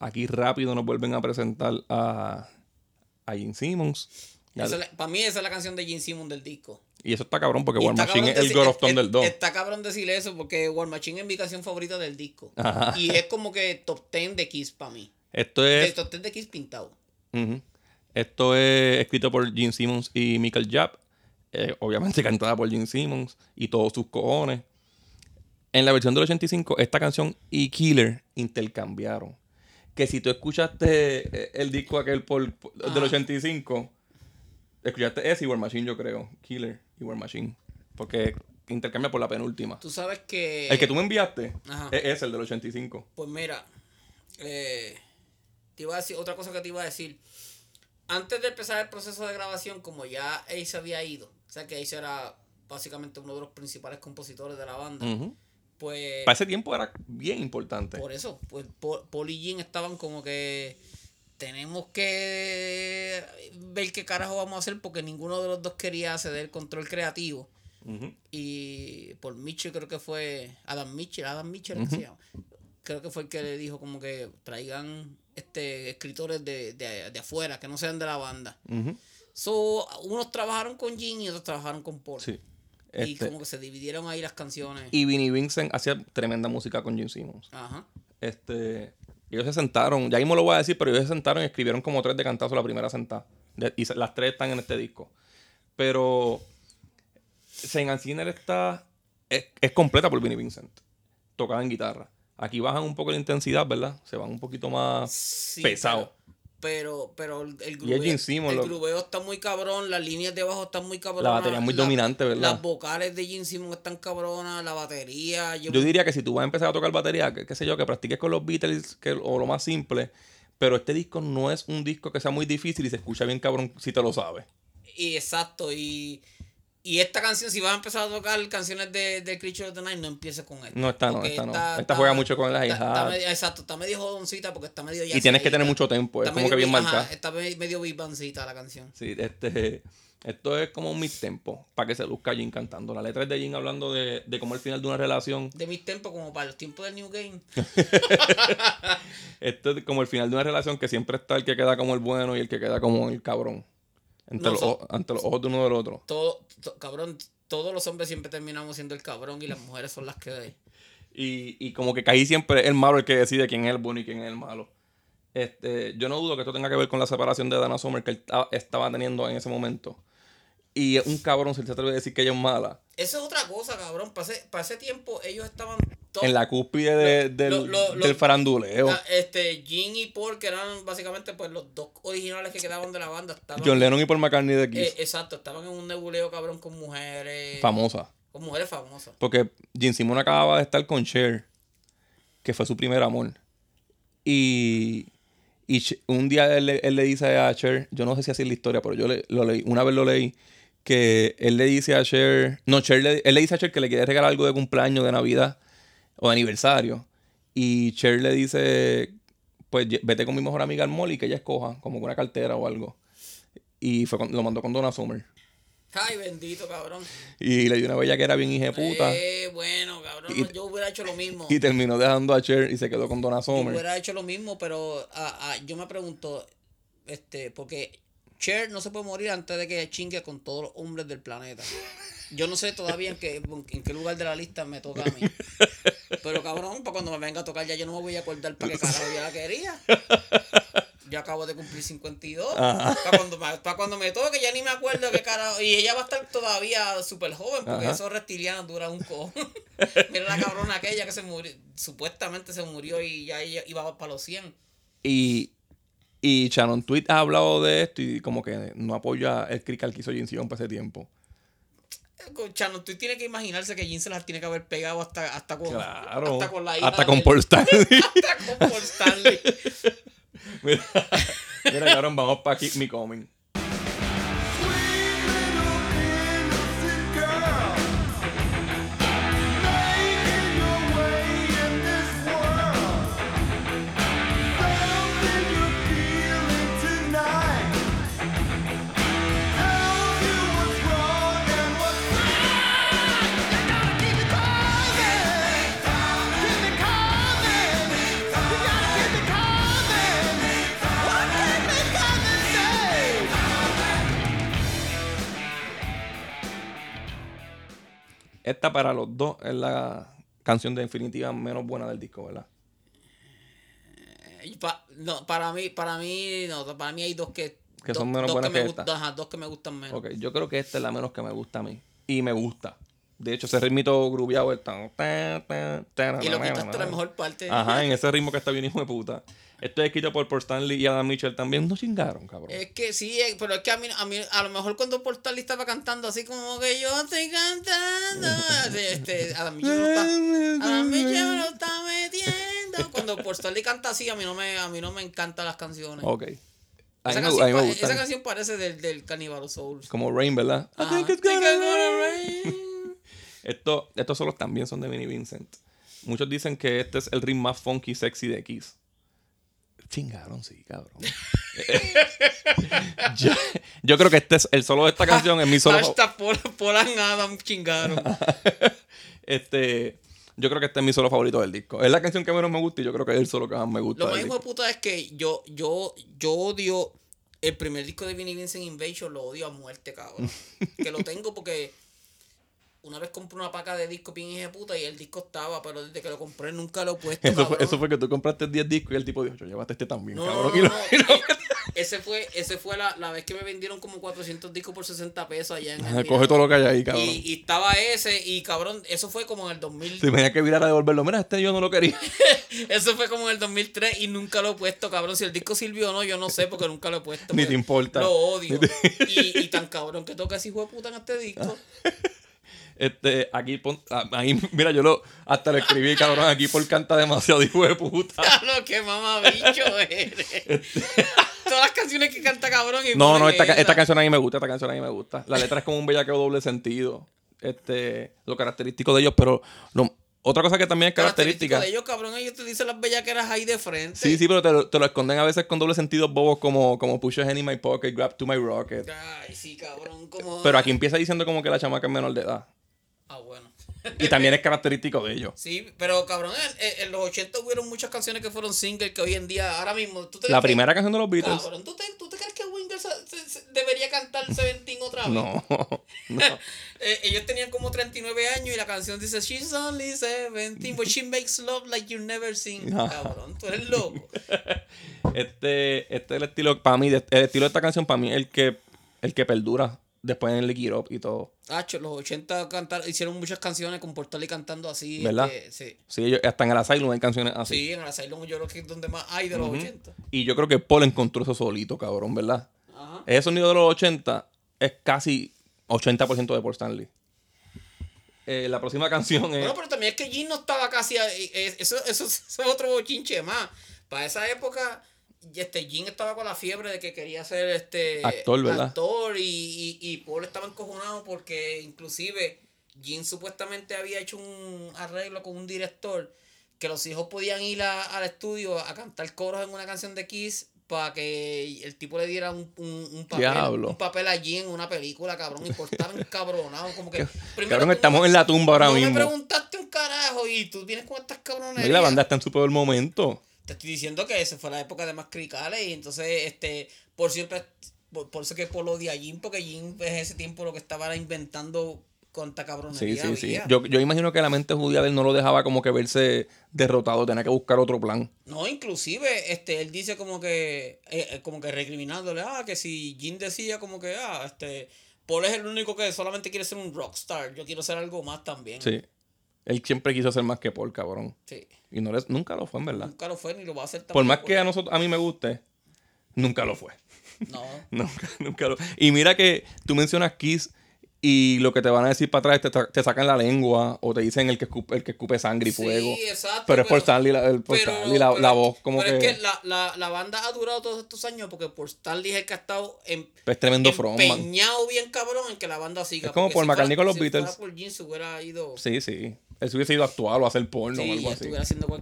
Aquí rápido nos vuelven a presentar a, a Gene Simmons. Para mí esa es la canción de Gene Simmons del disco. y eso está cabrón porque War Machine es el God of Thunder es- 2. Está cabrón decir eso porque War Machine es mi canción favorita del disco. Ajá. Y es como que top 10 de Kiss para mí. Esto El es, top 10 de Kiss pintado. Esto es escrito por Gene Simmons y Michael Japp. eh, obviamente cantada por Gene Simmons y todos sus cojones. En la versión del 85, esta canción y Killer intercambiaron. Que si tú escuchaste eh, el disco aquel por, por- del Ah. 85, escuchaste ese y War Machine, yo creo. Killer y War Machine. Porque intercambia por la penúltima. Tú sabes que... El que tú me enviaste Ajá. es el del 85. Pues mira, eh, te iba a decir otra cosa que te iba a decir. Antes de empezar el proceso de grabación, como ya Ace había ido, o sea que Ace era básicamente uno de los principales compositores de la banda. Pues Para ese tiempo era bien importante. por eso, pues Paul, y Jim estaban como que tenemos que ver qué carajo vamos a hacer porque ninguno de los dos quería ceder el control creativo. Y por Mitchell creo que fue Adam Mitchell, Adam Mitchell ¿qué se llama? Creo que fue el que le dijo como que traigan este escritores de, de, de afuera, que no sean de la banda. Ujú. So, unos trabajaron con Jim y otros trabajaron con Paul. Sí. Y Este, como que se dividieron ahí las canciones. y Vinnie Vincent hacía tremenda música con Gene Simmons. Ajá. Este, ellos se sentaron, ya mismo lo voy a decir, pero ellos se sentaron y escribieron como tres de cantazo la primera sentada. Y las tres están en este disco. Pero Saint and Sinner está, es, es completa por Vinnie Vincent. Tocada en guitarra. Aquí bajan un poco la intensidad, ¿verdad? Se van un poquito más Sí, pesado. Pero, pero el, grubeo, Simmons, el lo- grubeo está muy cabrón, las líneas de abajo están muy cabronas. La batería es muy dominante, ¿verdad? Las vocales de Gene Simmons están cabronas, la batería. Yo, Yo diría que si tú vas a empezar a tocar batería, qué sé yo, que practiques con los Beatles que, o lo más simple, pero este disco no es un disco que sea muy difícil y se escucha bien cabrón si te lo sabes. y exacto, y, y esta canción, si vas a empezar a tocar canciones de, de Creature of the Night, no empieces con esta. No, esta no, esta no. Esta juega mucho con las medio- Exacto, está medio jodoncita porque está medio Y tienes que tener mucho tempo, es como que bien marcada. Está me- medio bibancita la canción. Sí, este, esto es como un mid tempo para que se luzca Jin cantando. La letra es de Jin hablando de, de cómo al final de una relación, De mis tiempos, como para los tiempos del New Game. esto es como el final de una relación que siempre está el que queda como el bueno y el que queda como el cabrón. Ante, No, los, ante ojos de uno del otro. Todo, to- cabrón, todos los hombres siempre terminamos siendo el cabrón y las mujeres son las que. Y, y como que casi siempre es el malo el que decide quién es el bueno y quién es el malo. Este, yo no dudo que esto tenga que ver con la separación de Dana Summer que él ta- estaba teniendo en ese momento. Y un cabrón se le atreve a decir que ella es mala. Eso es otra cosa, cabrón. Para ese, para ese tiempo ellos estaban todos. En la cúspide de- Lo- del, lo- lo- del faranduleo. Este, Jim y Paul, que eran básicamente pues los dos originales que quedaban de la banda. Estaban, John Lennon y Paul McCartney de Kiss. eh, exacto, estaban en un nebuleo cabrón con mujeres. famosa. Con mujeres famosas. Porque Gene Simon acababa de estar con Cher, que fue su primer amor. Y, y un día él, le- él le dice a Cher, yo no sé si así es la historia, pero yo le- lo leí, una vez lo leí, que él le dice a Cher, no, Cher le- él le dice a Cher que le quiere regalar algo de cumpleaños, de Navidad o de aniversario. Y Cher le dice, pues vete con mi mejor amiga al mall y que ella escoja, como una cartera o algo. Y fue con- lo mandó con Donna Summer. Ay, bendito, cabrón. Y le dio una bella que era bien hija de puta. Eh, bueno, cabrón, Y- yo hubiera hecho lo mismo. Y terminó dejando a Cher y se quedó con Donna Yo Summer. hubiera hecho lo mismo, pero ah, ah, yo me pregunto, este, porque Cher no se puede morir antes de que chingue con todos los hombres del planeta. Yo no sé todavía en qué, en qué lugar de la lista me toca a mí. Pero cabrón, para cuando me venga a tocar ya yo no me voy a acordar para qué carajo yo la quería. Yo acabo de cumplir 52. Para cuando, me, para cuando me toque ya ni me acuerdo qué carajo. Y ella va a estar todavía súper joven porque Ajá. esos reptilianos duran un cojo. Mira la cabrona aquella que se murió, supuestamente se murió y ya ella iba para los 100. Y, y Shannon Tweet ha hablado de esto y como que no apoya el crical que hizo Jim Sion para ese tiempo. Chano, tú tienes que imaginarse que Jin se las tiene que haber pegado hasta, hasta con, Claro. hasta con la hija Hasta con Paul Stanley. hasta con Paul Stanley. Mira, mira, cabrón, vamos para Keep Me Coming. Esta para los dos es la canción definitiva menos buena del disco, ¿verdad? Y pa- no, para mí, para mí, no, para mí hay dos que. Que dos- son menos dos buenas me que esta. ajá, dos que me gustan menos. Ok, yo creo que esta es la menos que me gusta a mí. Y me gusta. De hecho, ese ritmito grubeado el tan, tan, tan, tan, Y lo la mejor parte. Ajá, en ese ritmo que está bien hijo de puta. Esto es escrito por Paul Stanley y Adam Mitchell también. No chingaron, cabrón. Es que sí, eh, pero es que a mí, a mí, a lo mejor cuando Portal estaba cantando así como que yo estoy cantando, este, Adam Mitchell lo está, Adam Mitchell lo está metiendo. Cuando Portal canta así, a mí no me, a mí no me encantan las canciones. Ok. Esa, canción, esa parece del, del Cannibal Souls. Como Rain, ¿verdad? I Ajá. think gonna it's gonna rain. rain. Esto, estos solos también son de Vinnie Vincent. Muchos dicen que este es el ritmo más funky sexy de Kiss. Chingaron, sí, cabrón. yo, yo creo que este es el solo de esta canción, es mi solo. Hasta Paul and Adam chingaron. Este, yo creo que este es mi solo favorito del disco. Es la canción que menos me gusta y yo creo que es el solo que más me gusta. Lo más hijo de puta es que yo, yo, yo odio el primer disco de Vinnie Vincent Invasion, lo odio a muerte, cabrón. que lo tengo porque una vez compré una paca de disco bien hija de puta y el disco estaba, pero desde que lo compré nunca lo he puesto. Eso fue, cabrón. eso fue que tú compraste 10 discos y el tipo dijo, yo llévate este también, No, cabrón. no, Y no, lo- y lo- Ese fue, ese fue la, la vez que me vendieron como 400 discos por 60 pesos allá en el Coge todo lo que hay ahí, cabrón. y, y estaba ese, y cabrón, eso fue como en el 2000. Si tenía que virar a devolverlo, mira, este yo no lo quería. Eso fue como en el 2003 y nunca lo he puesto, cabrón. Si el disco sirvió o no, yo no sé porque nunca lo he puesto. Ni te importa. Lo odio. Te- y tan cabrón que toca ese hijo de puta en este disco. Este, aquí, pon- ah, ahí, mira, yo lo, hasta lo escribí, cabrón, aquí por canta demasiado hijo de puta. lo que mamabicho eres. Todas las canciones que canta cabrón. Y No, no, esta, esta canción a mí me gusta, esta canción a mí me gusta. La letra es como un bellaqueo doble sentido. Este, lo característico de ellos, pero lo- otra cosa que también es característica. de ellos, cabrón, ellos te dicen las bellaqueras ahí de frente. Sí, sí, pero te lo, te lo esconden a veces con doble sentido bobos como, como push a hand in my pocket, grab to my rocket. Ay, sí, cabrón, como... Pero aquí empieza diciendo como que la chamaca es menor de edad. Ah, bueno. Y también es característico de ellos. Sí, pero cabrón, en, en- los 80 hubieron muchas canciones que fueron singles que hoy en día, ahora mismo... ¿tú te La que- primera canción de los Beatles. Cabrón, ¿tú te, tú te crees que Winger se- se- se- debería cantar Seventeen otra vez? No, no. Eh, ellos tenían como 39 años y la canción dice She's only 17, but she makes love like you never seen. No. Cabrón, tú eres loco. Este, este es el estilo, para mí, el estilo de esta canción para mí es el que, el que perdura después en el Lick It Up y todo. Hacho, los 80 cantar, hicieron muchas canciones con Portal y cantando así. ¿Verdad? este, sí. Sí, ellos, hasta en el Asylum hay canciones así. Sí, en el Asylum yo creo que es donde más hay de los 80. Y yo creo que Paul encontró eso solito, cabrón, ¿verdad? Ajá. Ese sonido de los 80 es casi 80% de Paul Stanley. Eh, la próxima canción es... Bueno, pero también es que Jim no estaba casi. eh, Eso, eso, eso es otro bochinche más. Para esa época, este, Jim estaba con la fiebre de que quería ser este Actor, ¿verdad? actor y, y, y Paul estaba encojonado porque inclusive Jim supuestamente había hecho un arreglo con un director que los hijos podían ir a- al estudio a cantar coros en una canción de Kiss para que el tipo le diera un, un, un papel, Diablo. un papel allí en una película, cabrón, y por estar encabronado, como que... primero Cabrón, estamos no- en la tumba ahora no mismo. me preguntaste un carajo y tú vienes con estas cabrones. La banda está en su peor momento. Te estoy diciendo que esa fue la época de más cricales y entonces, este, por siempre, por, por eso que por lo de a Jim, porque Jim en ese tiempo lo que estaba inventando Sí, cabronería sí, sí. había. Yo, yo imagino que la mente judía de él no lo dejaba como que verse derrotado, tenía que buscar otro plan. No, inclusive, este, él dice como que, eh, eh, como que recriminándole, ah, que si Jim decía como que, ah, este, Paul es el único que solamente quiere ser un rockstar, yo quiero ser algo más también. Sí. Él siempre quiso ser más que Paul, cabrón. Sí. Y no les- nunca lo fue, en verdad. Nunca lo fue ni lo va a hacer Por tampoco. más que a nosotros, a mí me guste, nunca lo fue. No. Nunca, nunca lo Y mira que tú mencionas Kiss y lo que te van a decir para atrás te, te sacan la lengua o te dicen el que escupe, el que escupe sangre y fuego. Sí, exacto. pero es por Stanley, la, el- por pero- Stanley la, pero- la voz como pero que, es que la, la, la banda ha durado todos estos años porque por Stanley es el que ha estado en, es tremendo empeñado bien cabrón en que la banda siga. Es como si McCartney con los si Beatles. fuera por hubiera ido. Sí, sí. Él se hubiese ido a actuar o a hacer porno Sí, o algo así.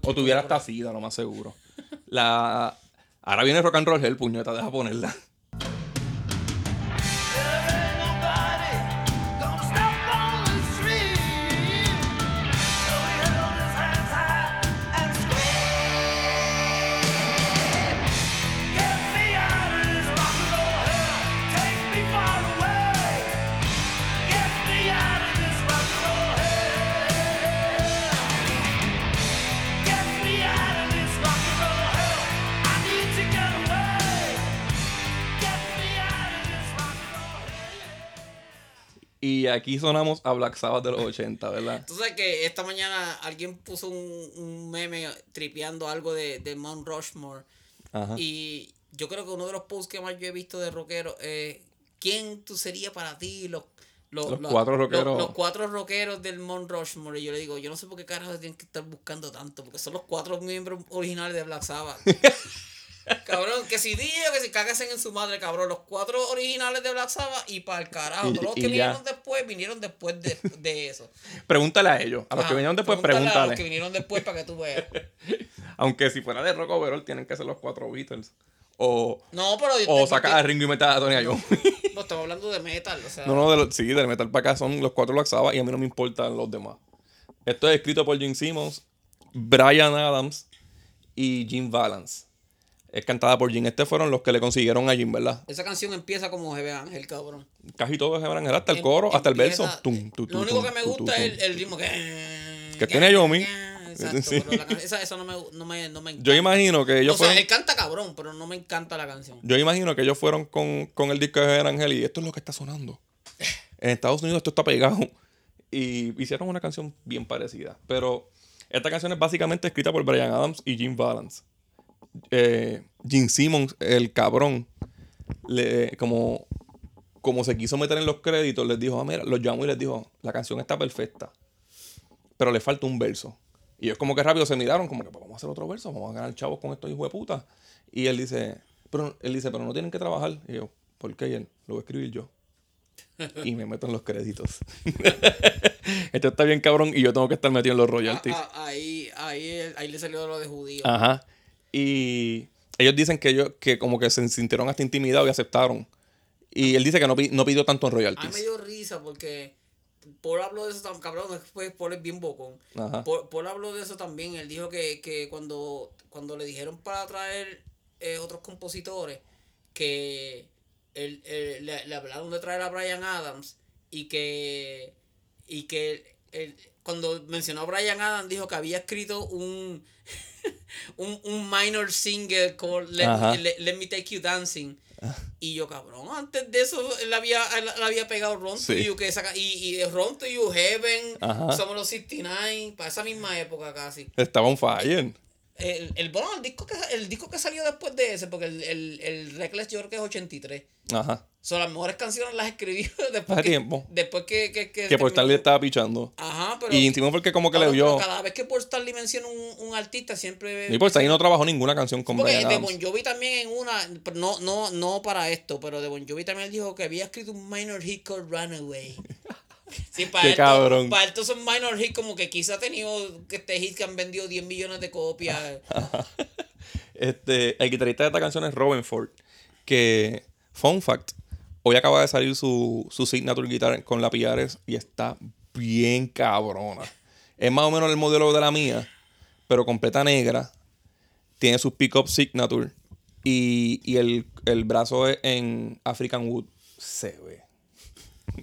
O tuviera hasta sida, lo más seguro. La... Ahora viene rock and roll, el puñeta, deja ponerla. Y aquí sonamos a Black Sabbath de los 80, ¿verdad? Sabes que esta mañana alguien puso un, un meme tripeando algo de, de Mount Rushmore. Ajá. Y yo creo que uno de los posts que más yo he visto de rockero es ¿quién tú serías para ti? Los, Los cuatro rockeros. Los, los cuatro rockeros del Mount Rushmore. Y yo le digo, yo no sé por qué carajo tienen que estar buscando tanto, porque son los cuatro miembros originales de Black Sabbath. cabrón, que si diga que si cáguense en su madre, cabrón. Los cuatro originales de Black Sabbath y para el carajo. Todos los que vinieron después, vinieron después de, de eso. Pregúntale a ellos. A los que vinieron después, pregúntale A pregúntale. los que vinieron después para que tú veas. Aunque si fuera de rock overall, tienen que ser los cuatro Beatles. O, No, pero. o sacar a Ringo y meter a Tony Iommi. No, estamos hablando de metal. O sea, No, no, de sí, del metal para acá son los cuatro Black Sabbath y a mí no me importan los demás. Esto es escrito por Gene Simmons, Brian Adams y Jim Valance. Es cantada por Jim. Estos fueron los que le consiguieron a Jim, ¿verdad? Esa canción empieza como Jebe Ángel, cabrón. Casi todos se van hasta el Em- coro, hasta el verso. Tum, tu, tu, Lo único tum, que me gusta es tum. el, el ritmo que. Que tiene Yomi. Exacto, Sí. pero la can- esa, eso no me, no me, no me encanta. Yo imagino que ellos o sea, fueron. él canta cabrón, pero no me encanta la canción. Yo imagino que ellos fueron con, con el disco de Javier Ángel y esto es lo que está sonando. En Estados Unidos esto está pegado. Y hicieron una canción bien parecida. Pero esta canción es básicamente escrita por Brian Adams y Jim Valance. Eh, Gene Simmons, el cabrón, le, como, como se quiso meter en los créditos, les dijo, ah, mira, los llamó y les dijo, la canción está perfecta, pero le falta un verso. Y ellos como que rápido se miraron, como que "Pues vamos a hacer otro verso, vamos a ganar chavos con estos hijos de puta. Y él dice, pero él dice, pero no tienen que trabajar. Y yo, ¿por qué? Y él, lo voy a escribir yo. Y me meto en los créditos. Esto está bien cabrón y yo tengo que estar metido en los royalties. Ah, ah, ahí, ahí, ahí le salió lo de judío. Ajá. Y ellos dicen que ellos que como que se sintieron hasta intimidados y aceptaron. Y él dice que no, no pidió tanto en A mí me royalties. dio risa porque Paul habló de eso tan cabrón, después Paul es bien bocón. Ajá. Paul, Paul habló de eso también, él dijo que, que cuando, cuando le dijeron para traer eh, otros compositores, que él, él- le, le hablaron de traer a Brian Adams y que, y que él- cuando mencionó a Brian Adams dijo que había escrito un, un, un minor single called Let. Let- Let Me Take You Dancing. Y yo, cabrón, antes de eso él había, él, había pegado to Sí. You, que saca, y, y to You, Heaven, Ajá. Somos los 69, para esa misma época casi. Estaba on fire. El, el, bueno, el disco, que, el disco que salió después de ese, porque el, el, el Reckless yo creo que es 83. Ajá. Son las mejores canciones las escribió después Hace que, tiempo. Después que... Que, que, Que por le estaba pichando. Ajá, pero... Y encima porque como que le vio. Cada vez que por Stanley menciona un, un artista siempre... Y por ahí no trabajó ninguna canción con Porque Brian de Adams. Bon Jovi también en una, no, no, no para esto, pero de Bon Jovi también dijo que había escrito un minor hit called Runaway. Sí, para Qué esto, cabrón. Para esto son minor hit como que quizá ha tenido que este hit que han vendido 10 millones de copias. Este, el guitarrista de esta canción es Robin Ford. Que, fun fact, hoy acaba de salir su, su signature guitar con la Piares y está bien cabrona. Es más o menos el modelo de la mía, pero completa negra. Tiene sus pick-up signature. Y, y el, el brazo es en African Wood. Se ve.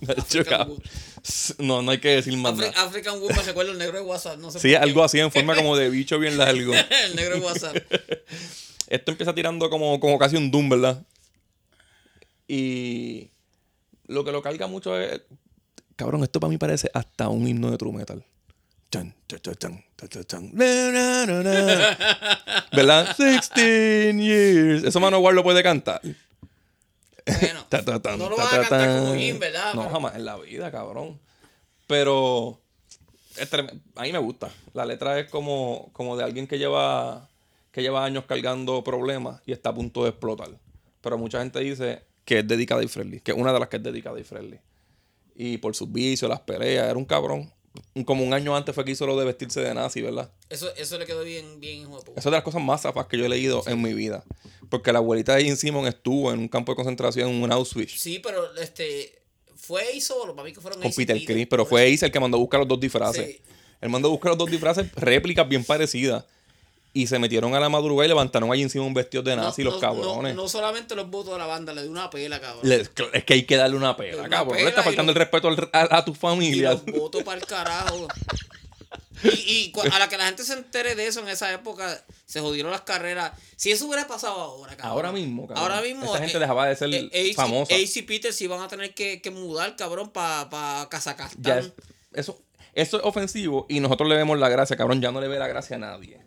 African Wood. No, no hay que decir más Afri- nada. African Wood me recuerda el negro de WhatsApp. No sé Sí, algo así en forma como de bicho bien largo. el negro de WhatsApp. Esto empieza tirando como, como casi un Doom, ¿verdad? Y lo que lo carga mucho es. Cabrón, esto para mí parece hasta un himno de true metal. Chan, chan, chan. ¿Verdad? 16 years. Eso Manowar lo puede cantar. Bueno, Ta, ta, tan, no lo vas a ta, cantar como him, ¿verdad? No, Pero- jamás en la vida, cabrón. Pero a mí me gusta. La letra es como, como de alguien que lleva, que lleva años cargando problemas y está a punto de explotar. Pero mucha gente dice que es dedicada y friendly, que es una de las que es dedicada y friendly. Y por sus vicios, las peleas, era un cabrón. Como un año antes fue que hizo lo de vestirse de nazi, ¿verdad? Eso, eso le quedó bien, bien hijo de puta. Esa es de las cosas más zafas que yo he leído en mi vida. Porque la abuelita de Jim Simon estuvo en un campo de concentración en un Auschwitz. Sí, pero este fue ahí solo, para mí que fueron con Peter Chris, pero fue. Ace el que mandó a buscar los dos disfraces. Sí. Él mandó a buscar los dos disfraces, réplicas bien parecidas. Y se metieron a la madrugada y levantaron allí encima un vestido de nazi, no, los cabrones. No, no solamente los votos de la banda, le dio una pela, cabrón. Le- es que hay que darle una pela, Una cabrón. pela Le está y faltando el respeto al- a, a tu y familia. los votos para el carajo. Y, y a la que la gente se entere de eso en esa época, se jodieron las carreras. Si eso hubiera pasado ahora, cabrón. Ahora mismo, cabrón. Ahora mismo. Esa gente eh, dejaba de ser eh, famosa. Ace y Peter sí van a tener que, que mudar, cabrón, para pa Kazajstán. Ya es- eso, eso es ofensivo y nosotros le vemos la gracia, cabrón. Ya no le ve la gracia a nadie.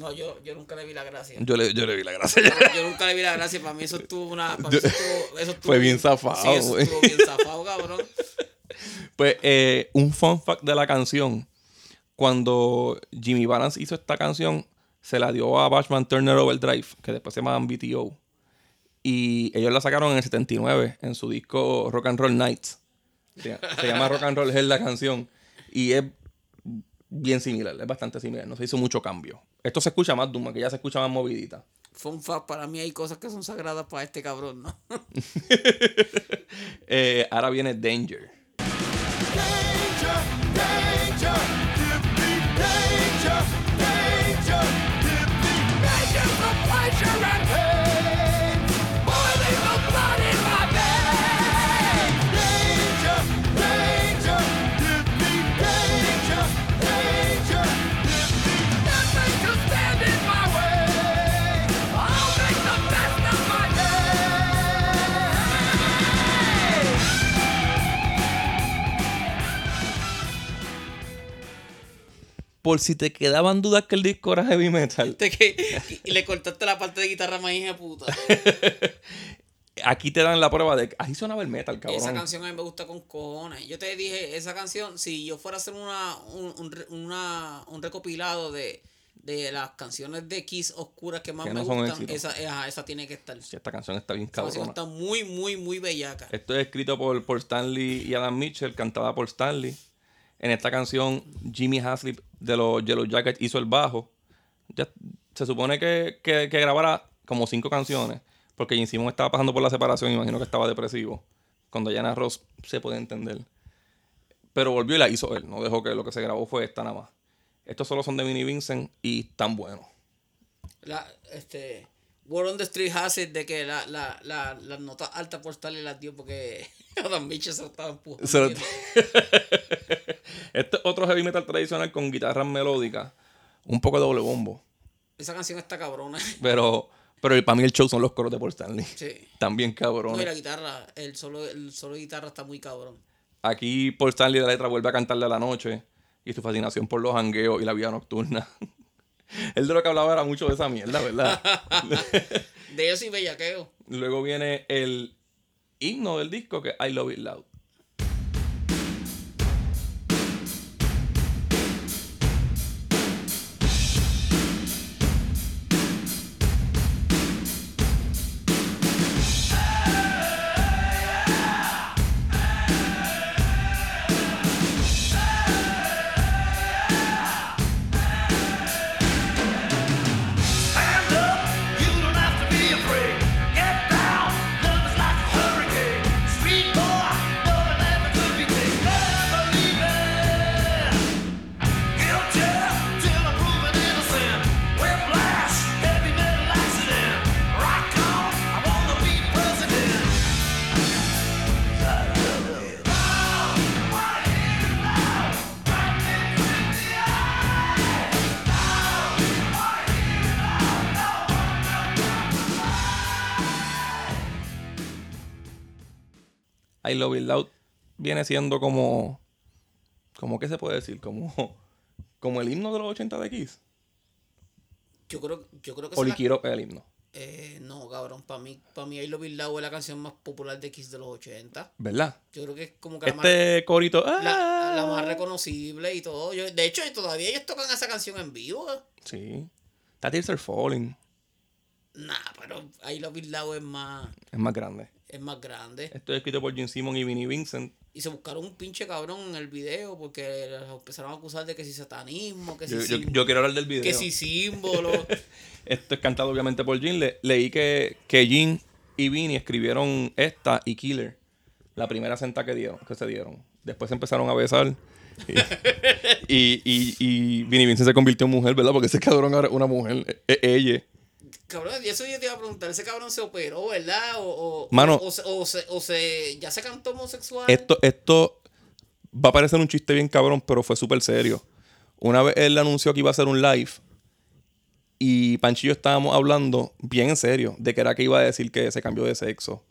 No, yo, yo nunca le vi la gracia. Yo le, yo le vi la gracia. Yo nunca le vi la gracia. Para mí eso estuvo una. Para mí eso estuvo, eso estuvo Fue bien zafado, Sí, eso estuvo bien zafado, cabrón. Pues eh, un fun fact de la canción. Cuando Jimmy Balance hizo esta canción, se la dio a Bashman Turner Overdrive, que después se llamaban BTO. Y ellos la sacaron en el 79 en su disco Rock and Roll Nights. Se, se llama Rock and Roll Hell la canción. Y es bien similar, es bastante similar. No se hizo mucho cambio. Esto se escucha más Duma, que ya se escucha más movidita. Fun fact, para mí hay cosas que son sagradas para este cabrón, ¿no? Eh, ahora viene Danger. Danger, danger, Por si te quedaban dudas que el disco era heavy metal, y le cortaste la parte de guitarra más hija de puta. aquí te dan la prueba de que así sonaba el metal, cabrón. Esa canción a mí me gusta con cojones. Yo te dije, esa canción, si yo fuera a hacer una, un, una- un recopilado de, de las canciones de Kiss oscuras que más Que me no gustan, esa, esa tiene que estar. Sí, esta canción está bien Esa canción cabrona. está muy, muy, muy bellaca. Esto es escrito por, por Stanley y Adam Mitchell, cantada por Stanley. En esta canción, Jimmy Haslip de los Yellow Jackets hizo el bajo. Ya, se supone que, que, grabara como cinco canciones, porque Jim Simon estaba pasando por la separación, imagino que estaba depresivo. Con Diana Ross se puede entender. Pero volvió y la hizo él, no dejó que lo que se grabó fue esta nada más. Estos solo son de Vinnie Vincent y tan buenos. La, este, Word on the Street it de que la, la, la, las notas altas por Stanley las dio porque Adam Mitchell se lo estaba empujando. Este es otro heavy metal tradicional con guitarras melódicas, un poco de doble bombo. Esa canción está cabrona. Pero, pero para mí el show son los coros de Paul Stanley. Sí. También No, y la guitarra, el solo, el solo de guitarra está muy cabrón. Aquí Paul Stanley de la letra vuelve a cantarle a la noche y su fascinación por los hangueos y la vida nocturna. Él de lo que hablaba era mucho de esa mierda, ¿verdad? De eso y bellaqueo. Luego viene el himno del disco que es I Love It Loud. It Loud viene siendo como. como ¿Qué se puede decir? Como. Como el himno de los 80 de Kiss. Yo creo, yo creo que O se la- el himno. Eh, no, cabrón. Para mí, para mí, I Love It Loud es la canción más popular de Kiss de los 80. ¿Verdad? Yo creo que es como que la, Este corito. más, la, la ¡ah! más reconocible y todo. Yo, de hecho, todavía ellos tocan esa canción en vivo. Sí. Está Tears Are Falling. Nah, pero I Love It Loud es más, Es más grande. Es más grande. Esto es escrito por Gene Simon y Vinnie Vincent. Y se buscaron un pinche cabrón en el video porque los empezaron a acusar de que si satanismo, que si, Yo, yo- quiero hablar del video. que si símbolo. Esto es cantado obviamente por. Le- leí que, que Gene y Vinnie escribieron esta y Killer. La primera senta que dieron, que se dieron. Después se empezaron a besar. Y, y, y, y Vinnie Vincent se convirtió en mujer, ¿verdad? Porque ese cabrón era una mujer. e- e- ella. Cabrón, y eso yo te iba a preguntar, ese cabrón se operó, ¿verdad? O, o, Mano. o, se- o se, o se- ya se cantó homosexual. Esto, esto va a parecer un chiste bien cabrón, pero fue súper serio. Una vez él anunció que iba a hacer un live y yo estábamos hablando bien en serio de que era que iba a decir que se cambió de sexo.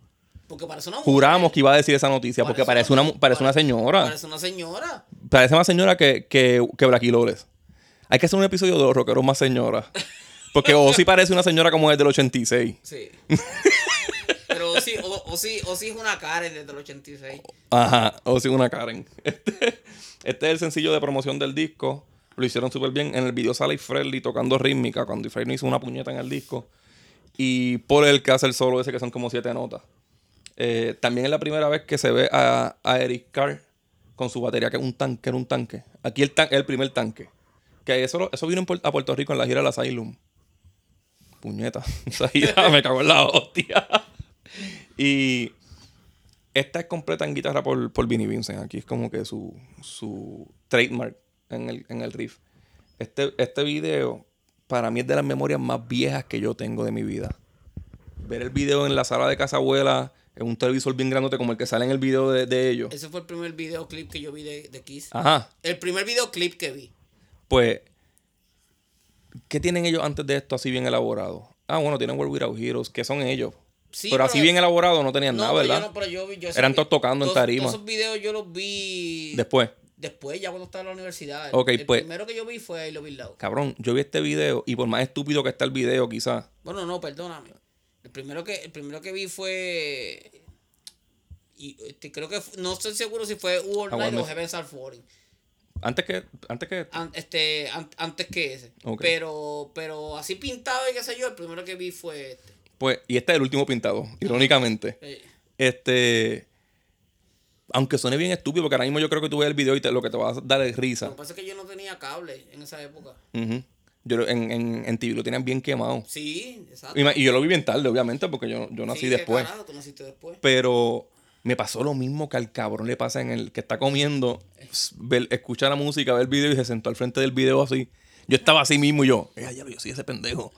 Porque parece una mujer. Juramos que iba a decir esa noticia porque parece una, parece una señora. Parece una señora. Parece más señora que, que, que. Hay que hacer un episodio de los rockeros más señora. Porque o sí parece una señora como es del 86. Sí. Pero o sí, o, o sí, o sí es una Karen desde el 86. Ajá, o sí una Karen. Este, este es el sencillo de promoción del disco. Lo hicieron súper bien. En el video sale Freddy tocando rítmica cuando Freddy hizo una puñeta en el disco. Y por el que hace el solo ese que son como siete notas. Eh, también es la primera vez que se ve a, a Eric Carr con su batería, que es un tanque, era un tanque. Aquí el, tan- el primer tanque. Que eso, eso vino a Puerto Rico en la gira del Asylum. Puñeta. Esa gira me cagó en la hostia. Y esta es completa en guitarra por, por Vinnie Vincent. Aquí es como que su, su trademark en el, en el riff. Este, este video, para mí, es de las memorias más viejas que yo tengo de mi vida. Ver el video en la sala de casa abuela, en un televisor bien grandote como el que sale en el video de, de ellos. Ese fue el primer videoclip que yo vi de, de Kiss. Ajá. El primer videoclip que vi. Pues, ¿qué tienen ellos antes de esto así bien elaborado? Ah, bueno, tienen World Without Heroes, que son ellos. Sí, pero, así bien elaborado no tenían No, nada, pero yo ¿verdad? no, pero yo vi- yo Eran todos tocando en tarima. Todos esos videos yo los vi Después. después, ya cuando estaba en la universidad. El- Ok, el pues- primero que yo vi fue I Love It Loud. Cabrón, yo vi este video y por más estúpido que está el video, quizás. Bueno, no, perdóname. El primero que, el primero que vi fue. Y este, creo que no estoy seguro si fue World Night o Heavens Are Falling. Antes que. Antes que. An- este, an- antes que ese. Pero, pero así pintado y qué sé yo, el primero que vi fue este. Pues, y este es el último pintado, irónicamente. Este. Aunque suene bien estúpido, porque ahora mismo yo creo que tú ves el video y te- lo que te va a dar es lo risa. que pasa es que yo no tenía cable en esa época. Ujú. Yo lo- en, en, en TV lo tenían bien quemado. Sí, exacto. Y, yo lo vi bien tarde, obviamente, porque yo, yo nací Sí, después. carajo, tú naciste después. Pero me pasó lo mismo que al cabrón le pasa en el que está comiendo, ver- la música, ver el video y se sentó al frente del video así. Yo estaba así mismo y yo, "Eh, ya yo soy ese pendejo.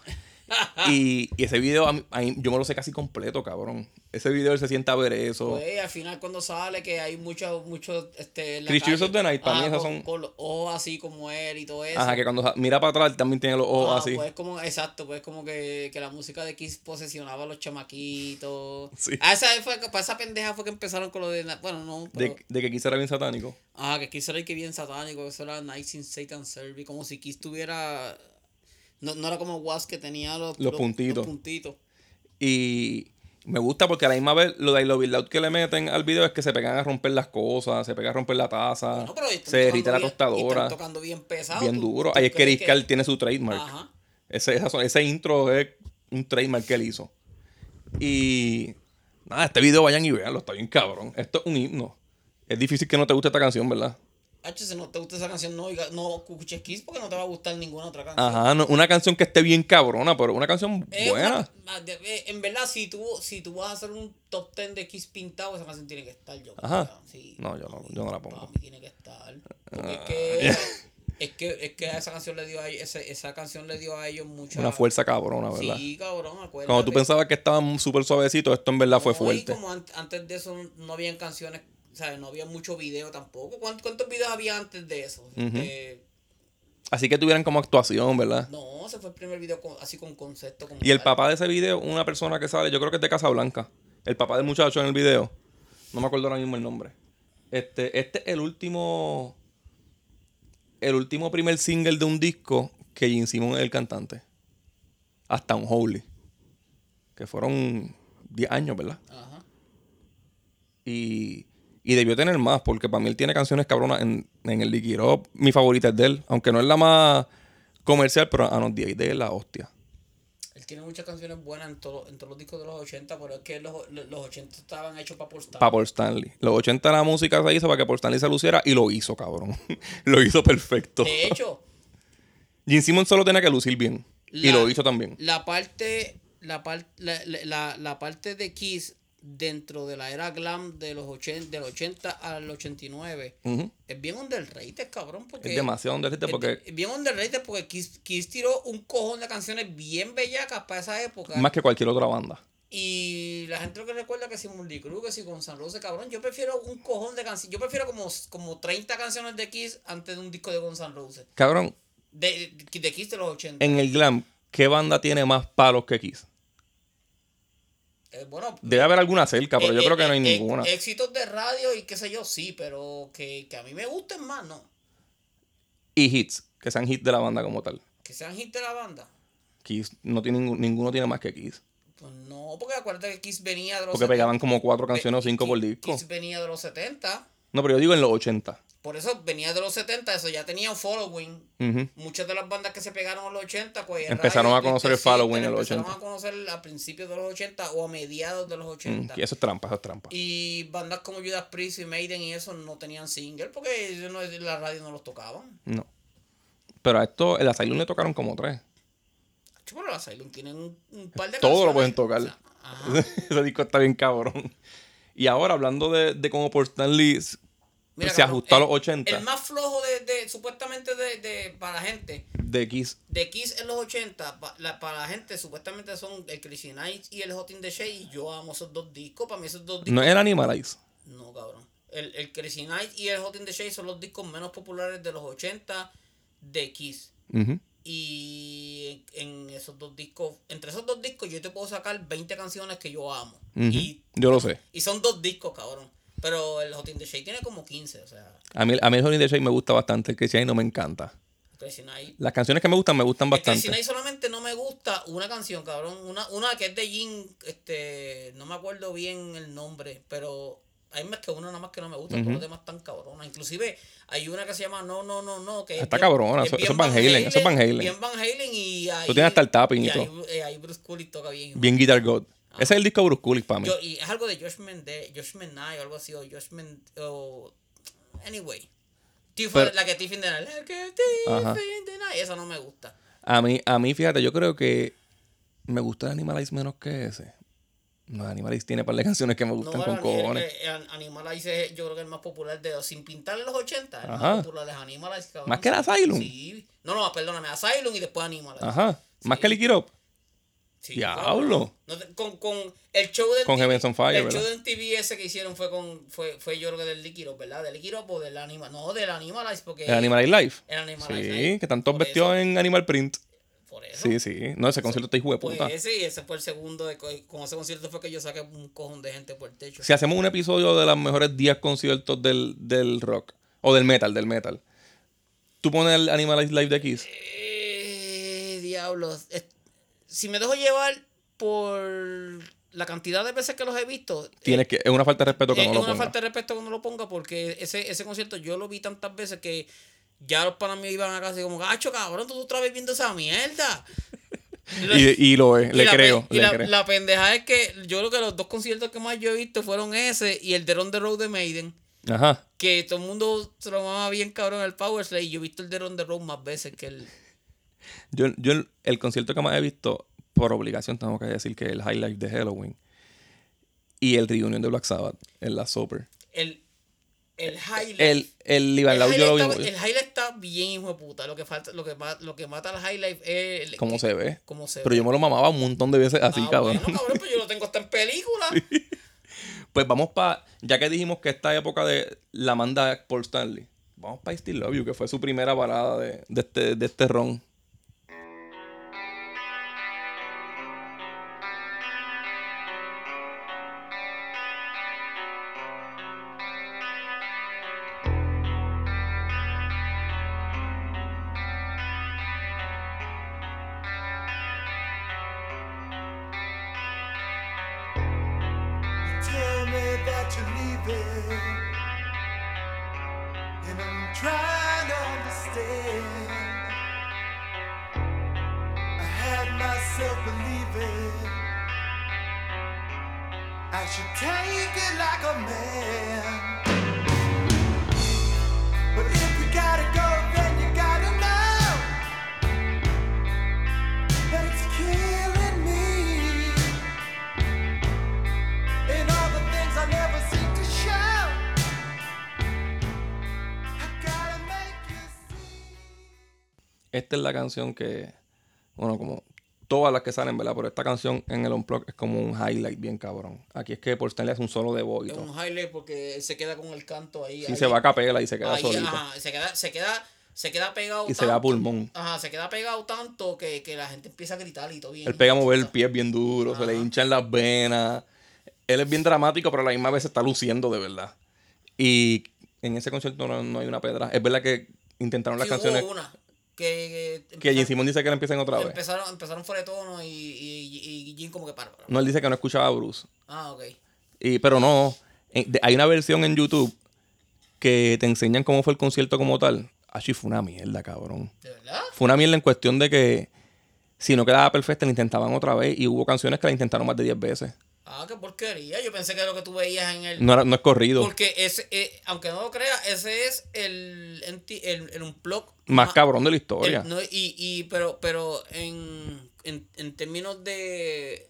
Y, y ese video a mí- a mí- yo me lo sé casi completo, cabrón. Ese video él se sienta a ver eso. Pues al final cuando sale que hay muchos, muchos, este, of the Night, para mí ajá, esas son- con los ojos así como él y todo eso. Ajá, que cuando mira para atrás también tiene los ojos Ah, así. Pues como, exacto, pues como que, que la música de Kiss posesionaba a los chamaquitos. Sí. Ah, esa fue, para esa pendeja fue que empezaron con lo de, bueno, no, pero, de, de que Kiss era bien satánico. ah, que Kiss era el que bien satánico, eso era Nights in Satan Service, como si Kiss tuviera, no, no era como Was que tenía los, Los puntitos. los puntitos. Y me gusta porque a la misma vez lo de I Love It Loud que le meten al video es que se pegan a romper las cosas, se pegan a romper la taza, No, pero están se derrite la tostadora. están tocando bien pesado. bien ¿tú- duro. tú Ahí es que crees Riscal tiene su trademark. Ajá. Ese, esa- ese intro es un trademark que él hizo. Y nada, este video vayan y veanlo, está bien cabrón. Esto es un himno. Es difícil que no te guste esta canción, ¿verdad? H, si no te gusta esa canción, no, no escuches Kiss porque no te va a gustar ninguna otra canción. Ajá, no- una canción que esté bien cabrona, pero una canción buena. una- eh, en verdad, si tú, si tú vas a hacer un top 10 de Kiss pintado, esa canción tiene que estar yo. Ajá. sí. No, yo no, yo no la Para pongo. mí tiene que estar. Porque es Ah, que, es que es que esa canción le dio a ellos, esa canción le dio a ellos mucha Una fuerza cabrona, ¿verdad? Sí, cabrón, acuérdate. Cuando tú pensabas que estaban súper suavecitos, esto en verdad fue fuerte. Y como an- antes de eso no habían canciones, o sea, no había mucho video tampoco. ¿Cuántos, cuántos videos había antes de eso? Eh, Así que tuvieran como actuación, ¿verdad? no, ese fue el primer video con- así con concepto. como Y el papá de ese video, una persona que sale, yo creo que es de Casablanca. El papá del muchacho en el video. No me acuerdo ahora mismo el nombre. Este, este es el último. El último primer single de un disco que Gene Simmons es el cantante. Hasta un Holy. Que fueron 10 años, ¿verdad? Ajá. Y, y debió tener más, porque para mí él tiene canciones cabronas en, en el Up. Mi favorita es de él, aunque no es la más comercial, pero a los 10 de él es la hostia. Él tiene muchas canciones buenas en, todo, en todos los discos de los 80, pero es que los, los, los 80 estaban hechos para Paul Stanley. Para Paul Stanley. Los 80 la música se hizo para que Paul Stanley se luciera y lo hizo, cabrón. lo hizo perfecto. De hecho, Gene Simmons solo tenía que lucir bien. y lo hizo también. la parte, la, par- la- la- la parte de Kiss dentro de la era glam de los 80, del 80 al 89 Ujú. es bien underrated, cabrón. Porque Es demasiado underrated es- porque es bien underrated porque Kiss, Kiss tiró un cojón de canciones bien bellacas para esa época. más que cualquier otra banda. Y la gente lo que recuerda que si Motley Crue, que si Guns N' Roses, cabrón, yo prefiero un cojón de canciones. Yo prefiero como, como 30 canciones de Kiss antes de un disco de Guns Roses. Cabrón, De, de Kiss de los 80. en el glam, ¿qué banda tiene más palos que Kiss? Eh, bueno, Debe haber alguna cerca, pero eh, yo eh, creo que no hay eh, ninguna. eh, éxitos de radio y qué sé yo, sí, pero que, que a mí me gusten más, no. Y hits, que sean hits de la banda como tal. Que sean hit de la banda. Kiss no tiene ninguno tiene más que Kiss. Pues no, porque acuérdate que Kiss venía de los Porque 70. pegaban como cuatro canciones o cinco por disco. Kiss venía de los 70. No, pero yo digo en los 80. Por eso venía de los 70, eso ya tenía un following. Muchas de las bandas que se pegaron en los 80, pues Empezaron a conocer el following en los empezaron 80. a conocer a principios de los 80 o a mediados de los Mm, 80. y eso es trampa, eso es trampa. Y bandas como Judas Priest y Maiden y eso no tenían single porque ellos no- la radio no los tocaban. No. Pero a esto, el Asylum le tocaron como tres. Pero los Asylum tienen un, un par de Todo lo canciones. pueden tocar. O sea. Ese disco está bien cabrón. Y ahora, hablando de, de cómo por Stanley s- Mira, se ajustó a los 80 El más flojo de, de supuestamente de, de- para la gente. de Kiss. De Kiss en los 80, pa- la- para la gente supuestamente son el Crazy Nights y el Hot in the Shade. Y yo amo esos dos discos. Para mí esos dos discos. No es el Animalize. No, cabrón. El, el Crazy Night y el Hot in the Shade son los discos menos populares de los 80 de Kiss. Ujú. Y en, en esos dos discos, entre esos dos discos, yo te puedo sacar 20 canciones que yo amo. Y, Yo lo sé. y son dos discos, cabrón. Pero el Hot in the Shade tiene como 15, o sea, A mí, a mí el Honey the Shade me gusta bastante. El que Shade no me encanta. Crazy Night. Las canciones que me gustan me gustan El Crazy bastante. Night solamente no me gusta una canción, cabrón. Una, una que es de Jin, este, no me acuerdo bien el nombre, pero hay más que una nada más que no me gusta, todos los demás están cabronas. Inclusive hay una que se llama No, No, No, No, que es Está cabrona, eso- es Van Halen, eso es Van Halen. Bien Van Halen y ahí... Tú tienes hasta el tapping y todo. eh, ahí Bruce toca bien. Bien Guitar God. Ese es el disco de Bruce Kulick para mí. Yo- y es algo de Josh Mendez, Josh Mendez o algo así, o Josh o... Anyway. Pero- la que Tiff in the Night. La que Tiff Ajá. in the Night. Esa no me gusta. A mí, a mí, fíjate, yo creo que me gusta el Animalize menos que ese. No, Animalize tiene un par de canciones que me gustan No, con cojones. Animalize es, yo creo que el más popular de sin pintar en los 80. El Ajá. más popular es Animalize. cabrón. ¿Más que el Asylum? Sí. No, no, perdóname. Asylum y después Animalize. Ajá. Más que Lick It Up. Sí, Diablo. No con, con el show de Con Heavens on Fire, El ¿verdad? show de TV ese que hicieron fue con fue, fue yo creo que del Liquiro, ¿verdad? Del Liquiro o del Animal. No, del Animalize porque El Animalize Live. el Animalize Sí, que están todos vestidos en Animal Print. Por eso. Sí, sí. No, ese concierto está hijo de Pues puta. ese y ese fue el segundo. De, co- con ese concierto fue que yo saqué un cojón de gente por el techo. Si hacemos un episodio de los mejores 10 conciertos del, del rock. O del metal, del metal. Tú pones el Animalize Live de Kiss. Eh, diablos. Es- Si me dejo llevar por la cantidad de veces que los he visto. Tienes que, es una falta de respeto que es no lo una pongas. falta de respeto que no lo ponga porque ese, ese concierto yo lo vi tantas veces que ya los panas iban a casa y como, gacho, cabrón, tú otra vez viendo esa mierda. Y, y lo es, Y le la creo. Y le la, creo. la pendeja es que yo creo que los dos conciertos que más yo he visto fueron ese y el de On the Road de Maiden. Ajá. Que todo el mundo se lo mamaba bien cabrón al Power Slay. Y yo he visto el de On the Road más veces que el. Yo, yo el, el concierto que más he visto, por obligación tengo que decir que el highlight de Halloween y el reunion de Black Sabbath en la Super. El, el highlight. El, el Live el, Loud yo lo vi muy- está, el highlight está bien hijo de puta. Lo que falta, lo que, lo que mata al highlight es el- cómo se ve. cómo se Pero ve. yo me lo mamaba un montón de veces así, Ah, cabrón. Bueno, cabrón, pues yo lo tengo hasta en película. Pues vamos para, ya que dijimos que esta época de la manda Paul Stanley, vamos para Still Love You, que fue su primera balada de, de este, de este ron. Esta canción que, bueno, como todas las que salen, ¿verdad? Pero esta canción en el Unplug es como un highlight bien cabrón. Aquí es que por Stanley hace un solo de voz Es un highlight porque él se queda con el canto ahí. Sí, ahí. se va a capela y se queda Ahí, solito. ajá, se queda, se queda, se queda pegado. Y se da pulmón. Ajá, se queda pegado tanto que, que la gente empieza a gritar y todo bien. Él pega a mover el pie bien duro, se le hinchan las venas. Él es bien dramático, pero a la misma vez se está luciendo de verdad. Y en ese concierto no, no hay una pedra. Es verdad que intentaron las Sí, hubo canciones una que, que, que Jim Simon dice que la empiecen otra vez. empezaron, empezaron fuera de tono y, y, y Jim como que para. No, él dice que no escuchaba a Bruce. Ah, ok. Y, pero no, hay una versión en YouTube que te enseñan cómo fue el concierto como tal. Así fue una mierda, cabrón. ¿De verdad? Fue una mierda en cuestión de que si no quedaba perfecta, la intentaban otra vez. Y hubo canciones que la intentaron más de 10 veces. Ah, qué porquería. Yo pensé que lo que tú veías en el. No, era- no es corrido. Porque ese, eh, aunque no lo creas, ese es el, el, el unplug Más ma- cabrón de la el- historia. no, y, y, pero, pero en, en, en términos de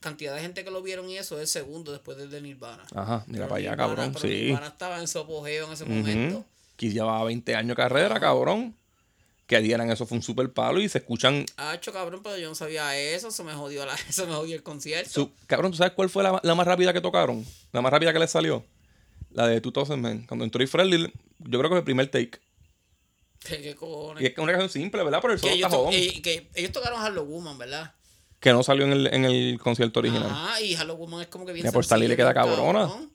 cantidad de gente que lo vieron y eso, es el segundo después del de Nirvana. Ajá, mira Pero para allá, Nirvana- cabrón. pero Sí. Nirvana estaba en su apogeo en ese momento. Que llevaba 20 años de carrera, cabrón. Que dieran eso fue un super palo y se escuchan. Ah, hecho cabrón, pero yo no sabía eso, se me jodió, la, se me jodió el concierto. su- cabrón, ¿tú sabes cuál fue la, la más rápida que tocaron? La más rápida que les salió. La de 2000 Man. Cuando entró y Friendly, yo creo que fue el primer take. ¿Qué, qué cojones? Y es que es una canción simple, ¿verdad? Pero el solo está jodón. eh, que ellos tocaron Hello Woman, ¿verdad? Que no salió en el, en el concierto original. Ajá, y Hello Woman es como que bien Ya por salir le queda cabrona. cabrón.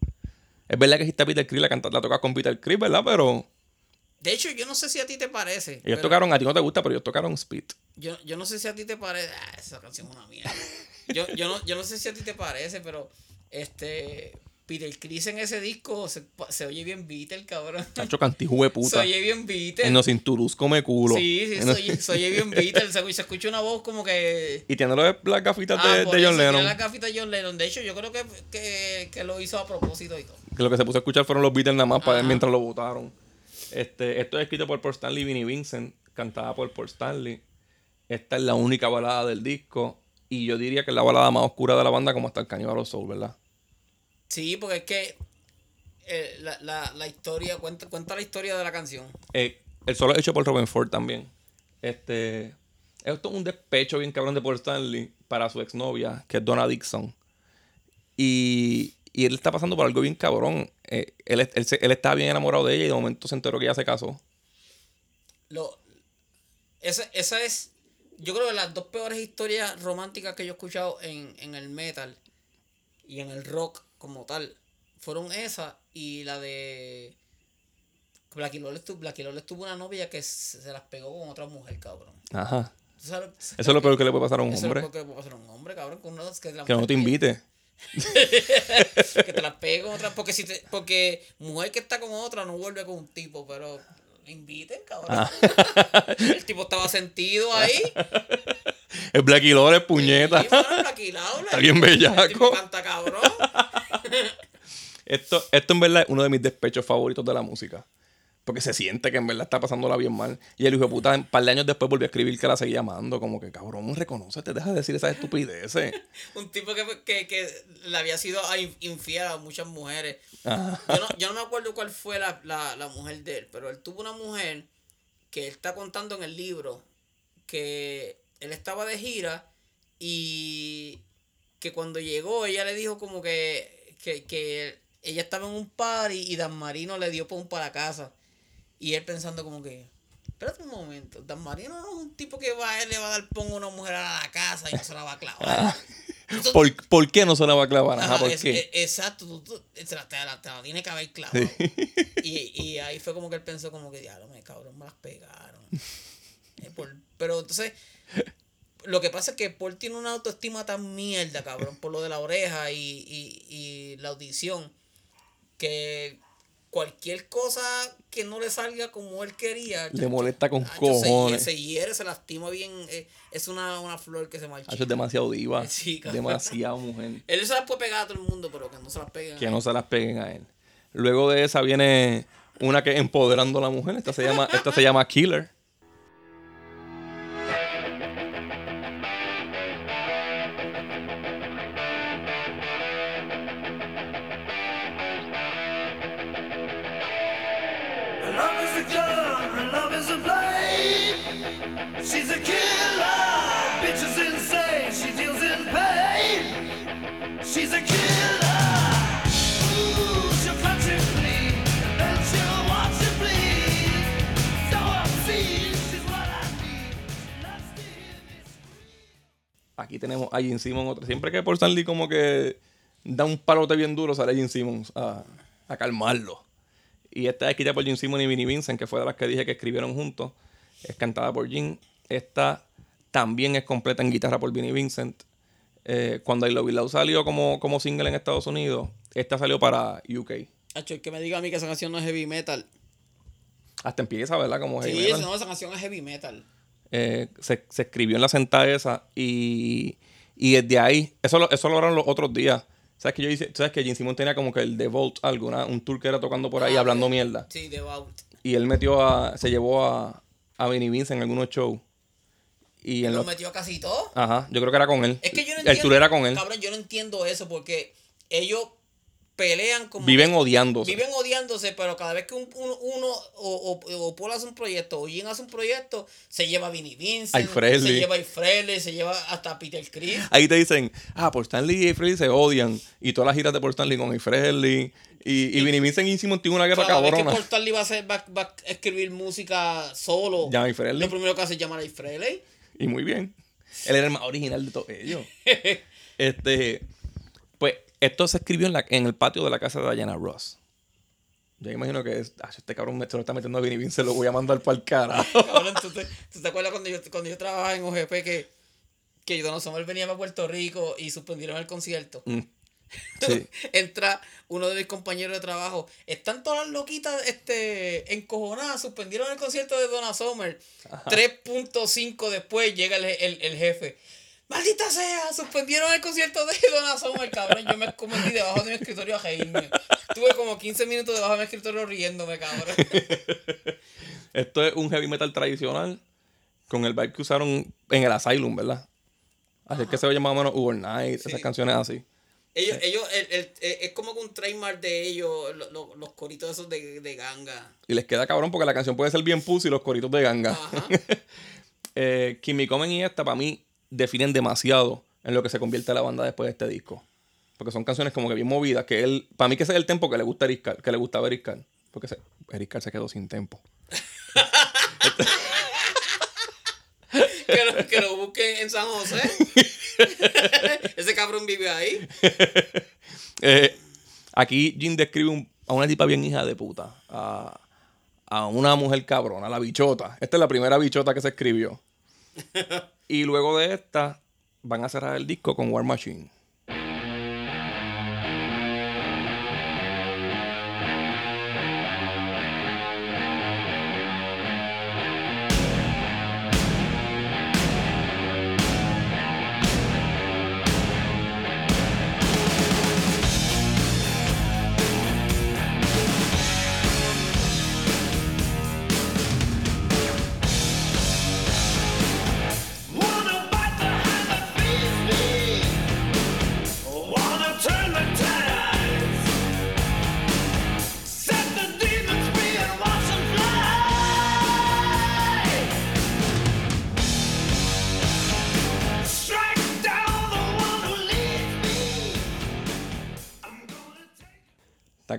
Es verdad que aquí está Peter Criss, la, canta, la toca con Peter Criss, ¿verdad? Pero De hecho, yo no sé si a ti te parece. ellos pero tocaron, a ti no te gusta, pero ellos tocaron Speed. Yo, yo no sé si a ti te parece. Ah, esa canción es una mierda. Yo, yo, no, yo no sé si a ti te parece, pero este. Peter Chris en ese disco se, se oye bien Beatle, cabrón. Chacho cantiju de Se puta. oye bien Beatle. En los cinturús come culo. Sí, sí, se oye, se oye bien Beatle. Se, se escucha una voz como que. Y tiene las gafitas Ah, de, de John Lennon. la gafita de John Lennon. De hecho, yo creo que, que, que lo hizo a propósito y todo. Que lo que se puso a escuchar fueron los Beatles nada más para mientras lo votaron. Este, esto es escrito por Paul Stanley y Vinnie Vincent, cantada por Paul Stanley. Esta es la única balada del disco. Y yo diría que es la balada más oscura de la banda, como hasta el Cannibal of Soul, ¿verdad? Sí, porque es que eh, la, la, la historia, cuenta, cuenta la historia de la canción. Eh, el solo es hecho por Robin Ford también. Este. Esto es un despecho bien cabrón de Paul Stanley para su exnovia, que es Donna Dixon. Y, y él está pasando por algo bien cabrón. Eh, él, él, él estaba bien enamorado de ella y de momento se enteró que ella se casó. Lo, esa, esa es, yo creo que las dos peores historias románticas que yo he escuchado en, en el metal y en el rock como tal fueron esa y la de Blackie Lawless tuvo una novia que se, las pegó con otra mujer, cabrón. Ajá. Eso es lo peor que le puede pasar a un Eso es hombre. lo que le puede pasar a un hombre, cabrón, que, la Que no te invite. que te las pegue con otra. Porque si te, porque mujer que está con otra no vuelve con un tipo, pero inviten, cabrón. Ah. El tipo estaba sentido ahí. El Black Lawless, puñeta. Sí, Lawless. Está bien El bellaco. tipo canta cabrón. Esto, esto en verdad es uno de mis despechos favoritos de la música. Porque se siente que en verdad está pasándola bien mal. Y el hijo de puta, un par de años después volvió a escribir que la seguía amando. Como que, cabrón, reconócete, deja de decir esas estupideces. Un tipo que, que, que le había sido a- infiel a muchas mujeres. Ajá. Yo no, yo no me acuerdo cuál fue la, la, la mujer de él, pero él tuvo una mujer que él está contando en el libro que él estaba de gira y que cuando llegó ella le dijo como que, que, que ella estaba en un party y Dan Marino le dio pon para casa. Y él pensando como que, espérate un momento, Dan Marino no es un tipo que va, él le va a dar pon a una mujer a la casa y no se la va a clavar. Entonces, ¿Por, por qué no se la va a clavar? Ajá, ¿por es- qué? e- exacto, tú, tú- te, la, te la- te la tiene que haber clavado. Y, y ahí fue como que él pensó como que, diablo, me cabrón, me las pegaron. Eh, por- pero entonces, lo que pasa es que Paul tiene una autoestima tan mierda, cabrón, por lo de la oreja y, y, y la audición, que cualquier cosa que no le salga como él quería. Le molesta con chacho, se- cojones. Se, hiere, se lastima bien. eh, es una, una flor que se marcha. Es demasiado diva. Sí, demasiado mujer. Él se las puede pegar a todo el mundo, pero que no se las peguen. Que no se las peguen a él. Luego de esa viene una que empoderando a la mujer. Esta se llama, esta se llama Killer. Aquí tenemos a Gene Simmons. Otra. Siempre que por Stanley como que da un palote bien duro, sale Gene Simmons a, a calmarlo. Y esta es escrita por Gene Simmons y Vinnie Vincent, que fue de las que dije que escribieron juntos. Es cantada por Gene. Esta también es completa en guitarra por Vinnie Vincent. Eh, cuando I Love It Loud salió como, como single en Estados Unidos, esta salió para UK. Hacho, el que me diga a mí que esa canción no es heavy metal. Hasta empieza, ¿verdad? Como heavy Sí, metal. esa, no, esa canción es heavy metal. Eh, se, se escribió en la sentada esa y, y desde ahí, eso lo, eso lo lograron los otros días. ¿Sabes que yo hice? ¿Sabes que Gene Simmons tenía como que el The Vault, algo, una- un tour que era tocando por ahí Ah, hablando mierda? Sí, de Vault. Y él metió a, se llevó a, a Vinnie Vincent en algunos shows. Y Lo los, metió casi todo. ajá, yo creo que era con él. Es que yo no el entiendo. tour era con él. Cabrón, yo no entiendo eso porque ellos pelean como. Viven odiándose. Viven odiándose, pero cada vez que un- un- uno o, o, o Paul hace un proyecto o Jim hace un proyecto, se lleva a Vinnie Vincent, se lleva a Frehley, se lleva hasta Peter Chris. Ahí te dicen, ah, por Stanley y Frehley se odian. Y todas las giras de por Stanley con Frehley. Y, y Vinnie Vincent y Simmons tienen una guerra Cada vez que cabrona. Paul Stanley va a, hacer, va, va a escribir música solo, Llama a lo primero que hace es llamar a Frehley. Y muy bien. Él era el más original de todos ellos. este, esto se escribió en, la, en el patio de la casa de Diana Ross. Yo imagino que es, ah, este cabrón me se lo está metiendo a Vinny Vince, se lo voy a mandar para el. Cabrón, ¿tú te, tú te acuerdas cuando yo, cuando yo trabajaba en OGP que, que Don venía para Puerto Rico y suspendieron el concierto? Mm. Sí. Entra uno de mis compañeros de trabajo. Están todas las loquitas este, encojonadas. Suspendieron el concierto de Donna Summer. 3.5 después llega el, el- el jefe. ¡Maldita sea! Suspendieron el concierto de Donna Summer, cabrón. Yo me escondí debajo de mi escritorio a reírme. Tuve como 15 minutos debajo de mi escritorio riéndome, cabrón. Esto es un heavy metal tradicional con el vibe que usaron en el Asylum, ¿verdad? Así es que se oye más o menos Overnight, esas canciones así. Ellos, ellos, el- el- el- es como que un trademark de ellos, lo- lo- los coritos esos de, de ganga. Y les queda cabrón porque la canción puede ser bien pussy y los coritos de ganga. Ajá. eh, Kimi Comen y esta, para mí, definen demasiado en lo que se convierte la banda después de este disco. Porque son canciones como que bien movidas, que él, para mí que ese es el tempo que le gusta Eric que le gustaba Eric Carr. Porque se, Eric se quedó sin tempo. que, lo, que lo busquen en San José. Ese cabrón vive ahí. Eh, aquí Jim describe un- a una tipa bien hija de puta. A, a una mujer cabrona, la bichota. Esta es la primera bichota que se escribió. Y luego de esta, van a cerrar el disco con War Machine.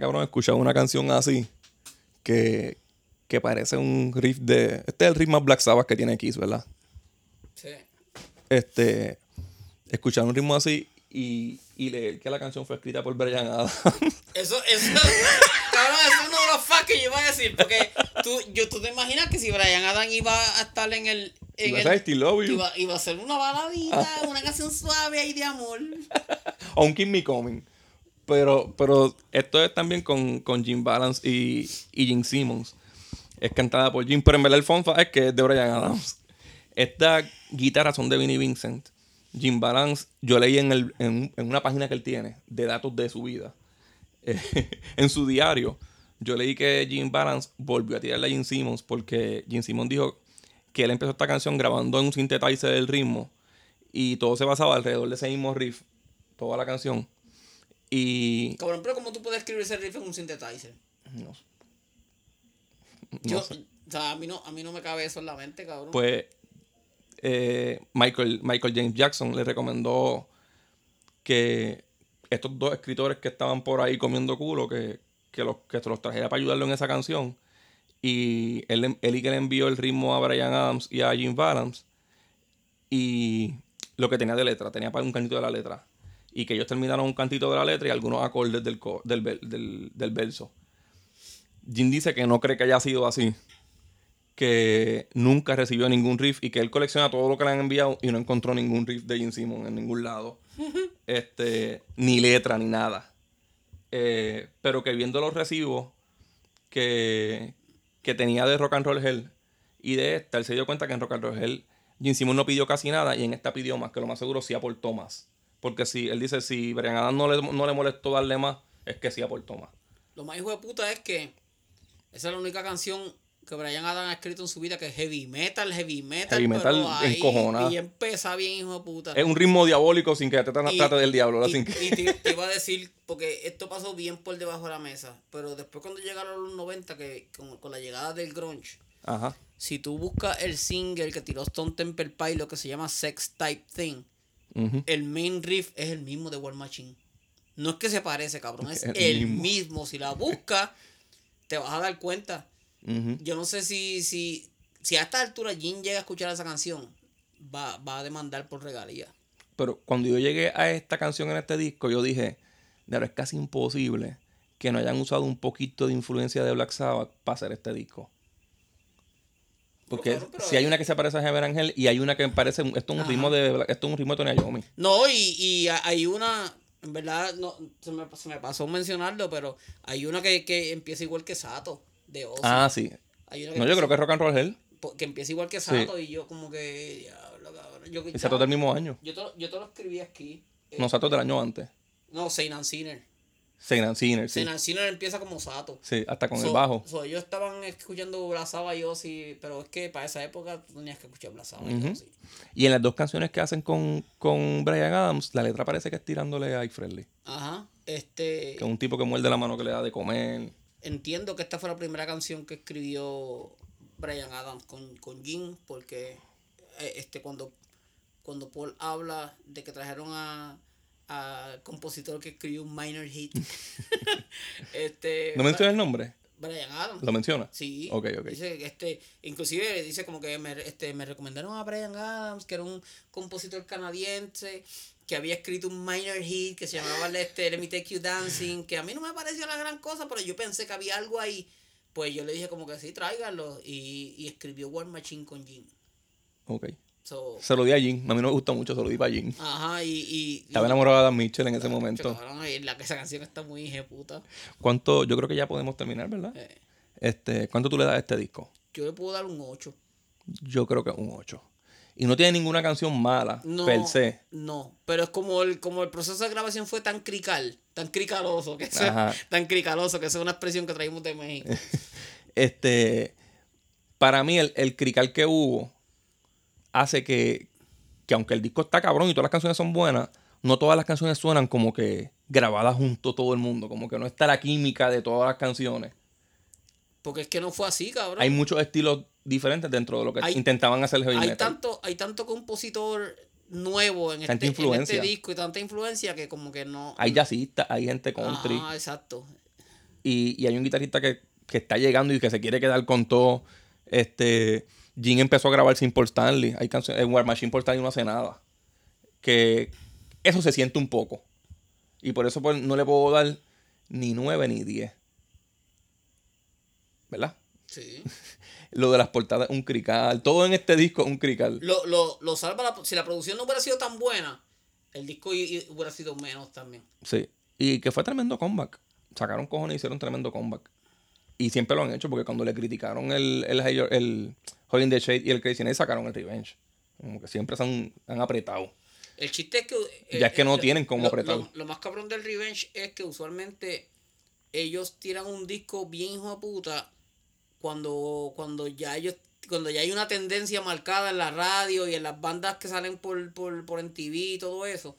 Cabrón escuchar una canción así que, que parece un riff de. Este es el riff más Black Sabbath que tiene Kiss, ¿verdad? Sí. Este. Escuchar un ritmo así y, y leer que la canción fue escrita por Brian Adams. Eso, eso, cabrón, eso es uno de los facts que yo iba a decir. Porque tú, yo, tú te imaginas que si Brian Adam iba a estar en el. En Iba a el ser Still Love You. Iba, iba a ser una baladita, una canción suave ahí de amor. o un Keep Me Coming. Pero, pero esto es también con, con Jim Balance y, y Jim Simmons. Es cantada por Jim, pero en verdad el fun es que es de Brian Adams. Estas guitarras son de Vinnie Vincent. Jim Balance, yo leí en, el, en, en una página que él tiene de datos de su vida. en su diario, yo leí que Jim Balance volvió a tirarle a Jim Simmons porque Jim Simmons dijo que él empezó esta canción grabando en un synthesizer del ritmo y todo se basaba alrededor de ese mismo riff, toda la canción. Y Cabrón, pero ¿cómo tú puedes escribir ese riff en un synthesizer? no, Yo, sé. O sea, a mí, no, a mí no me cabe eso en la mente, cabrón. pues eh, Michael, Michael James Jackson le recomendó que estos dos escritores que estaban por ahí comiendo culo, que, que, los, que se los trajera para ayudarlo en esa canción. Y él, él y que le envió el ritmo a Brian Adams y a Jim Valance. Y lo que tenía de letra, tenía para un cantito de la letra. Y que ellos terminaron un cantito de la letra y algunos acordes del, del, del verso. Jim dice que no cree que haya sido así. Que nunca recibió ningún riff y que él colecciona todo lo que le han enviado y no encontró ningún riff de Jim Simon en ningún lado. este, ni letra, ni nada. Eh, pero que viendo los recibos que, que tenía de Rock and Roll Hell y de esta, él se dio cuenta que en Rock and Roll Hell Jim Simon no pidió casi nada y en esta pidió más, que lo más seguro sí aportó más. Porque si él dice, si Brian Adams no le, no le molestó darle más, es que sí aportó más. Lo más hijo de puta es que esa es la única canción que Brian Adams ha escrito en su vida que es heavy metal, heavy metal. Heavy metal encojonada. Y empieza bien, hijo de puta. Es un ritmo diabólico sin que te Y- trate del diablo. Y, Sin que- y te, te iba a decir, porque esto pasó bien por debajo de la mesa, pero después cuando llegaron los 90, que con, con la llegada del grunge, Ajá. si tú buscas el single que tiró Stone Temple Pilot que se llama Sex Type Thing, El main riff es el mismo de War Machine. No es que se parece, cabrón, es El el, mismo. mismo. Si la buscas, te vas a dar cuenta. Yo no sé si, si, si a esta altura Jim llega a escuchar esa canción, va, va a demandar por regalía. Pero cuando yo llegué a esta canción en este disco, yo dije, de verdad es casi imposible que no hayan usado un poquito de influencia de Black Sabbath para hacer este disco. Porque si hay una que se parece a Heaven Angel y hay una que parece, esto es un Ajá. ritmo de esto es un ritmo de Tony Iommi. No, y, y ha- hay una, en verdad, no, se, me, se me pasó mencionarlo, pero hay una que, que empieza igual que Sato, de Ozzy. Ah, sí. Hay una que, No, yo creo que es Rock and Roll Hell. que empieza igual que Sato y yo como que, diablo, cabrón. Yo, Y Sato del mismo año. yo, te, yo te lo escribí aquí. Eh, No, Sato del año antes. No, Saint and Sinner. Saint and Sinner, sí. Saint and Sinner empieza como Sato. Sí, hasta con So- el bajo. so, ellos estaban escuchando Blasaba y Ozzy, pero es que para esa época tú tenías que escuchar Blasaba y Ujú. Ozzy. Y en las dos canciones que hacen con, con Brian Adams, la letra parece que es tirándole a Ike Friendly. Ajá. Este. Que es un tipo que muerde la mano que le da de comer. entiendo que esta fue la primera canción que escribió Brian Adams con, con Jim, porque eh, este cuando, cuando Paul habla de que trajeron a al compositor que escribió un minor hit. este ¿No menciona el nombre? Brian Adams. ¿Lo menciona? Sí. Ok, ok. Dice que este, inclusive dice como que me, este, me recomendaron a Brian Adams, que era un compositor canadiense, que había escrito un minor hit que se llamaba este, Let Me Take You Dancing, que a mí no me pareció la gran cosa, pero yo pensé que había algo ahí. Pues yo le dije como que sí, tráigalo. Y, y escribió War Machine con Jim. Ok. So, Se lo di a Jim. A mí no me gusta mucho, se lo di para Jim. ajá, y... y Estaba enamorado de Dan Mitchell en ese momento. Cabrón, y la, esa canción está muy puta. ¿Cuánto? Yo creo que ya podemos terminar, ¿verdad? Eh, Este, ¿Cuánto tú le das a este disco? yo le puedo dar un 8. Yo creo que un 8. Y no tiene ninguna canción mala, No, per se. no, pero es como el, como el proceso de grabación fue tan crical, tan cricaloso, que Ajá. tan cricaloso, que esa es una expresión que traímos de México. Este, para mí, el, el crical que hubo hace que, que aunque el disco está cabrón y todas las canciones son buenas, no todas las canciones suenan como que grabadas junto todo el mundo, como que no está la química de todas las canciones. Porque es que no fue así, cabrón. Hay muchos estilos diferentes dentro de lo que Hay- intentaban hacer el heavy hay metal. tanto, hay tanto compositor nuevo en este, en este disco y tanta influencia que como que no. Hay jazzistas, hay gente country. Ah, exacto. y, y hay un guitarrista que, que está llegando y que se quiere quedar con todo. Este, Jim empezó a grabar sin Paul Stanley. Hay canciones, en War Machine Paul Stanley no hace nada. Que eso se siente un poco. Y por eso pues, no le puedo dar ni 9 ni 10. ¿Verdad? Sí. Lo de las portadas, un crical. Todo en este disco es un crical. Lo, lo, lo salva la, si la producción no hubiera sido tan buena, el disco hubiera sido menos también. Sí. Y que fue tremendo comeback. Sacaron cojones y hicieron tremendo comeback. Y siempre lo han hecho porque cuando le criticaron el, el, el, Hole in the Shade y el Crazy Night sacaron el Revenge. Como que siempre se han, han apretado. El chiste es que. eh, Ya es que no lo- tienen cómo apretar. Lo, lo más cabrón del Revenge es que usualmente ellos tiran un disco bien hijo de puta cuando, cuando ya ellos. Cuando ya hay una tendencia marcada en la radio y en las bandas que salen por, por, por MTV y todo eso.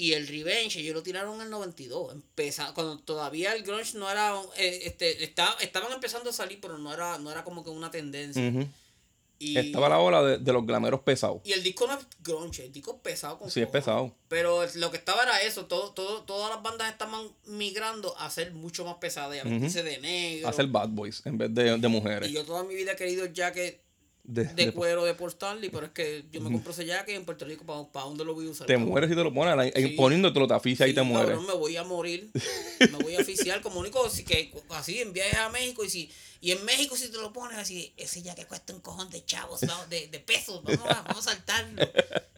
Y el Revenge, ellos lo tiraron en el 92. Empeza, cuando todavía el grunge no era. eh, este, estaba, estaban empezando a salir, pero no era, no era como que una tendencia. Ujú. y, Estaba la ola de, de los glameros pesados. y el disco no es grunge, el disco es pesado con Sí, es pesado. Pero lo que estaba era eso, todo, todo, todas las bandas estaban migrando a ser mucho más pesadas, y a vestirse de negro. Hacer bad boys en vez de, de mujeres. y yo toda mi vida he querido el jacket De- de de- cuero de Port Stanley, pero es que yo me compro ese jacket en Puerto Rico, ¿para, dónde lo voy a usar? te cabrón? mueres si te lo pones. ahí- Sí. Poniéndotelo te asfixia y te mueres. cabrón, me voy a morir. Me voy a oficiar como único si que así en viajes a México y si y en México si te lo pones así, ese que cuesta un cojón de chavos, ¿no? de, de pesos, vamos a, vamos a saltarlo.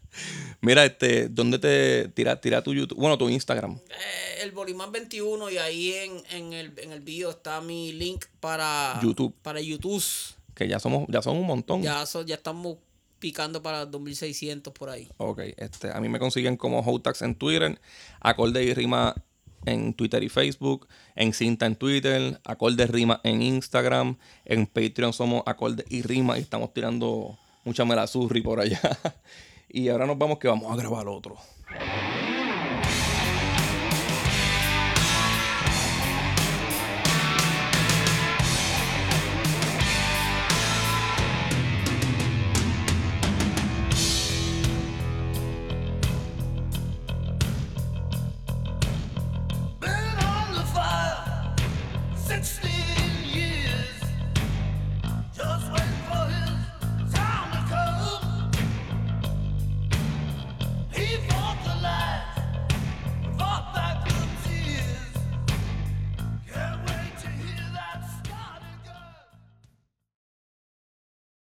Mira, este, ¿dónde te tira, tira tu YouTube? Bueno, tu Instagram. Eh, el Bolimán 21 y ahí en, en el en el video está mi link para YouTube. Para YouTube. Que ya somos, ya son un montón. Ya so- ya estamos picando para 2600 por ahí. Ok, este, a mí me consiguen como Hotax en Twitter, Acorde y Rima en Twitter y Facebook, en Cinta en Twitter, Acorde Rima en Instagram, en Patreon somos Acorde y Rima y estamos tirando mucha melazurri por allá. y ahora nos vamos que vamos a grabar otro.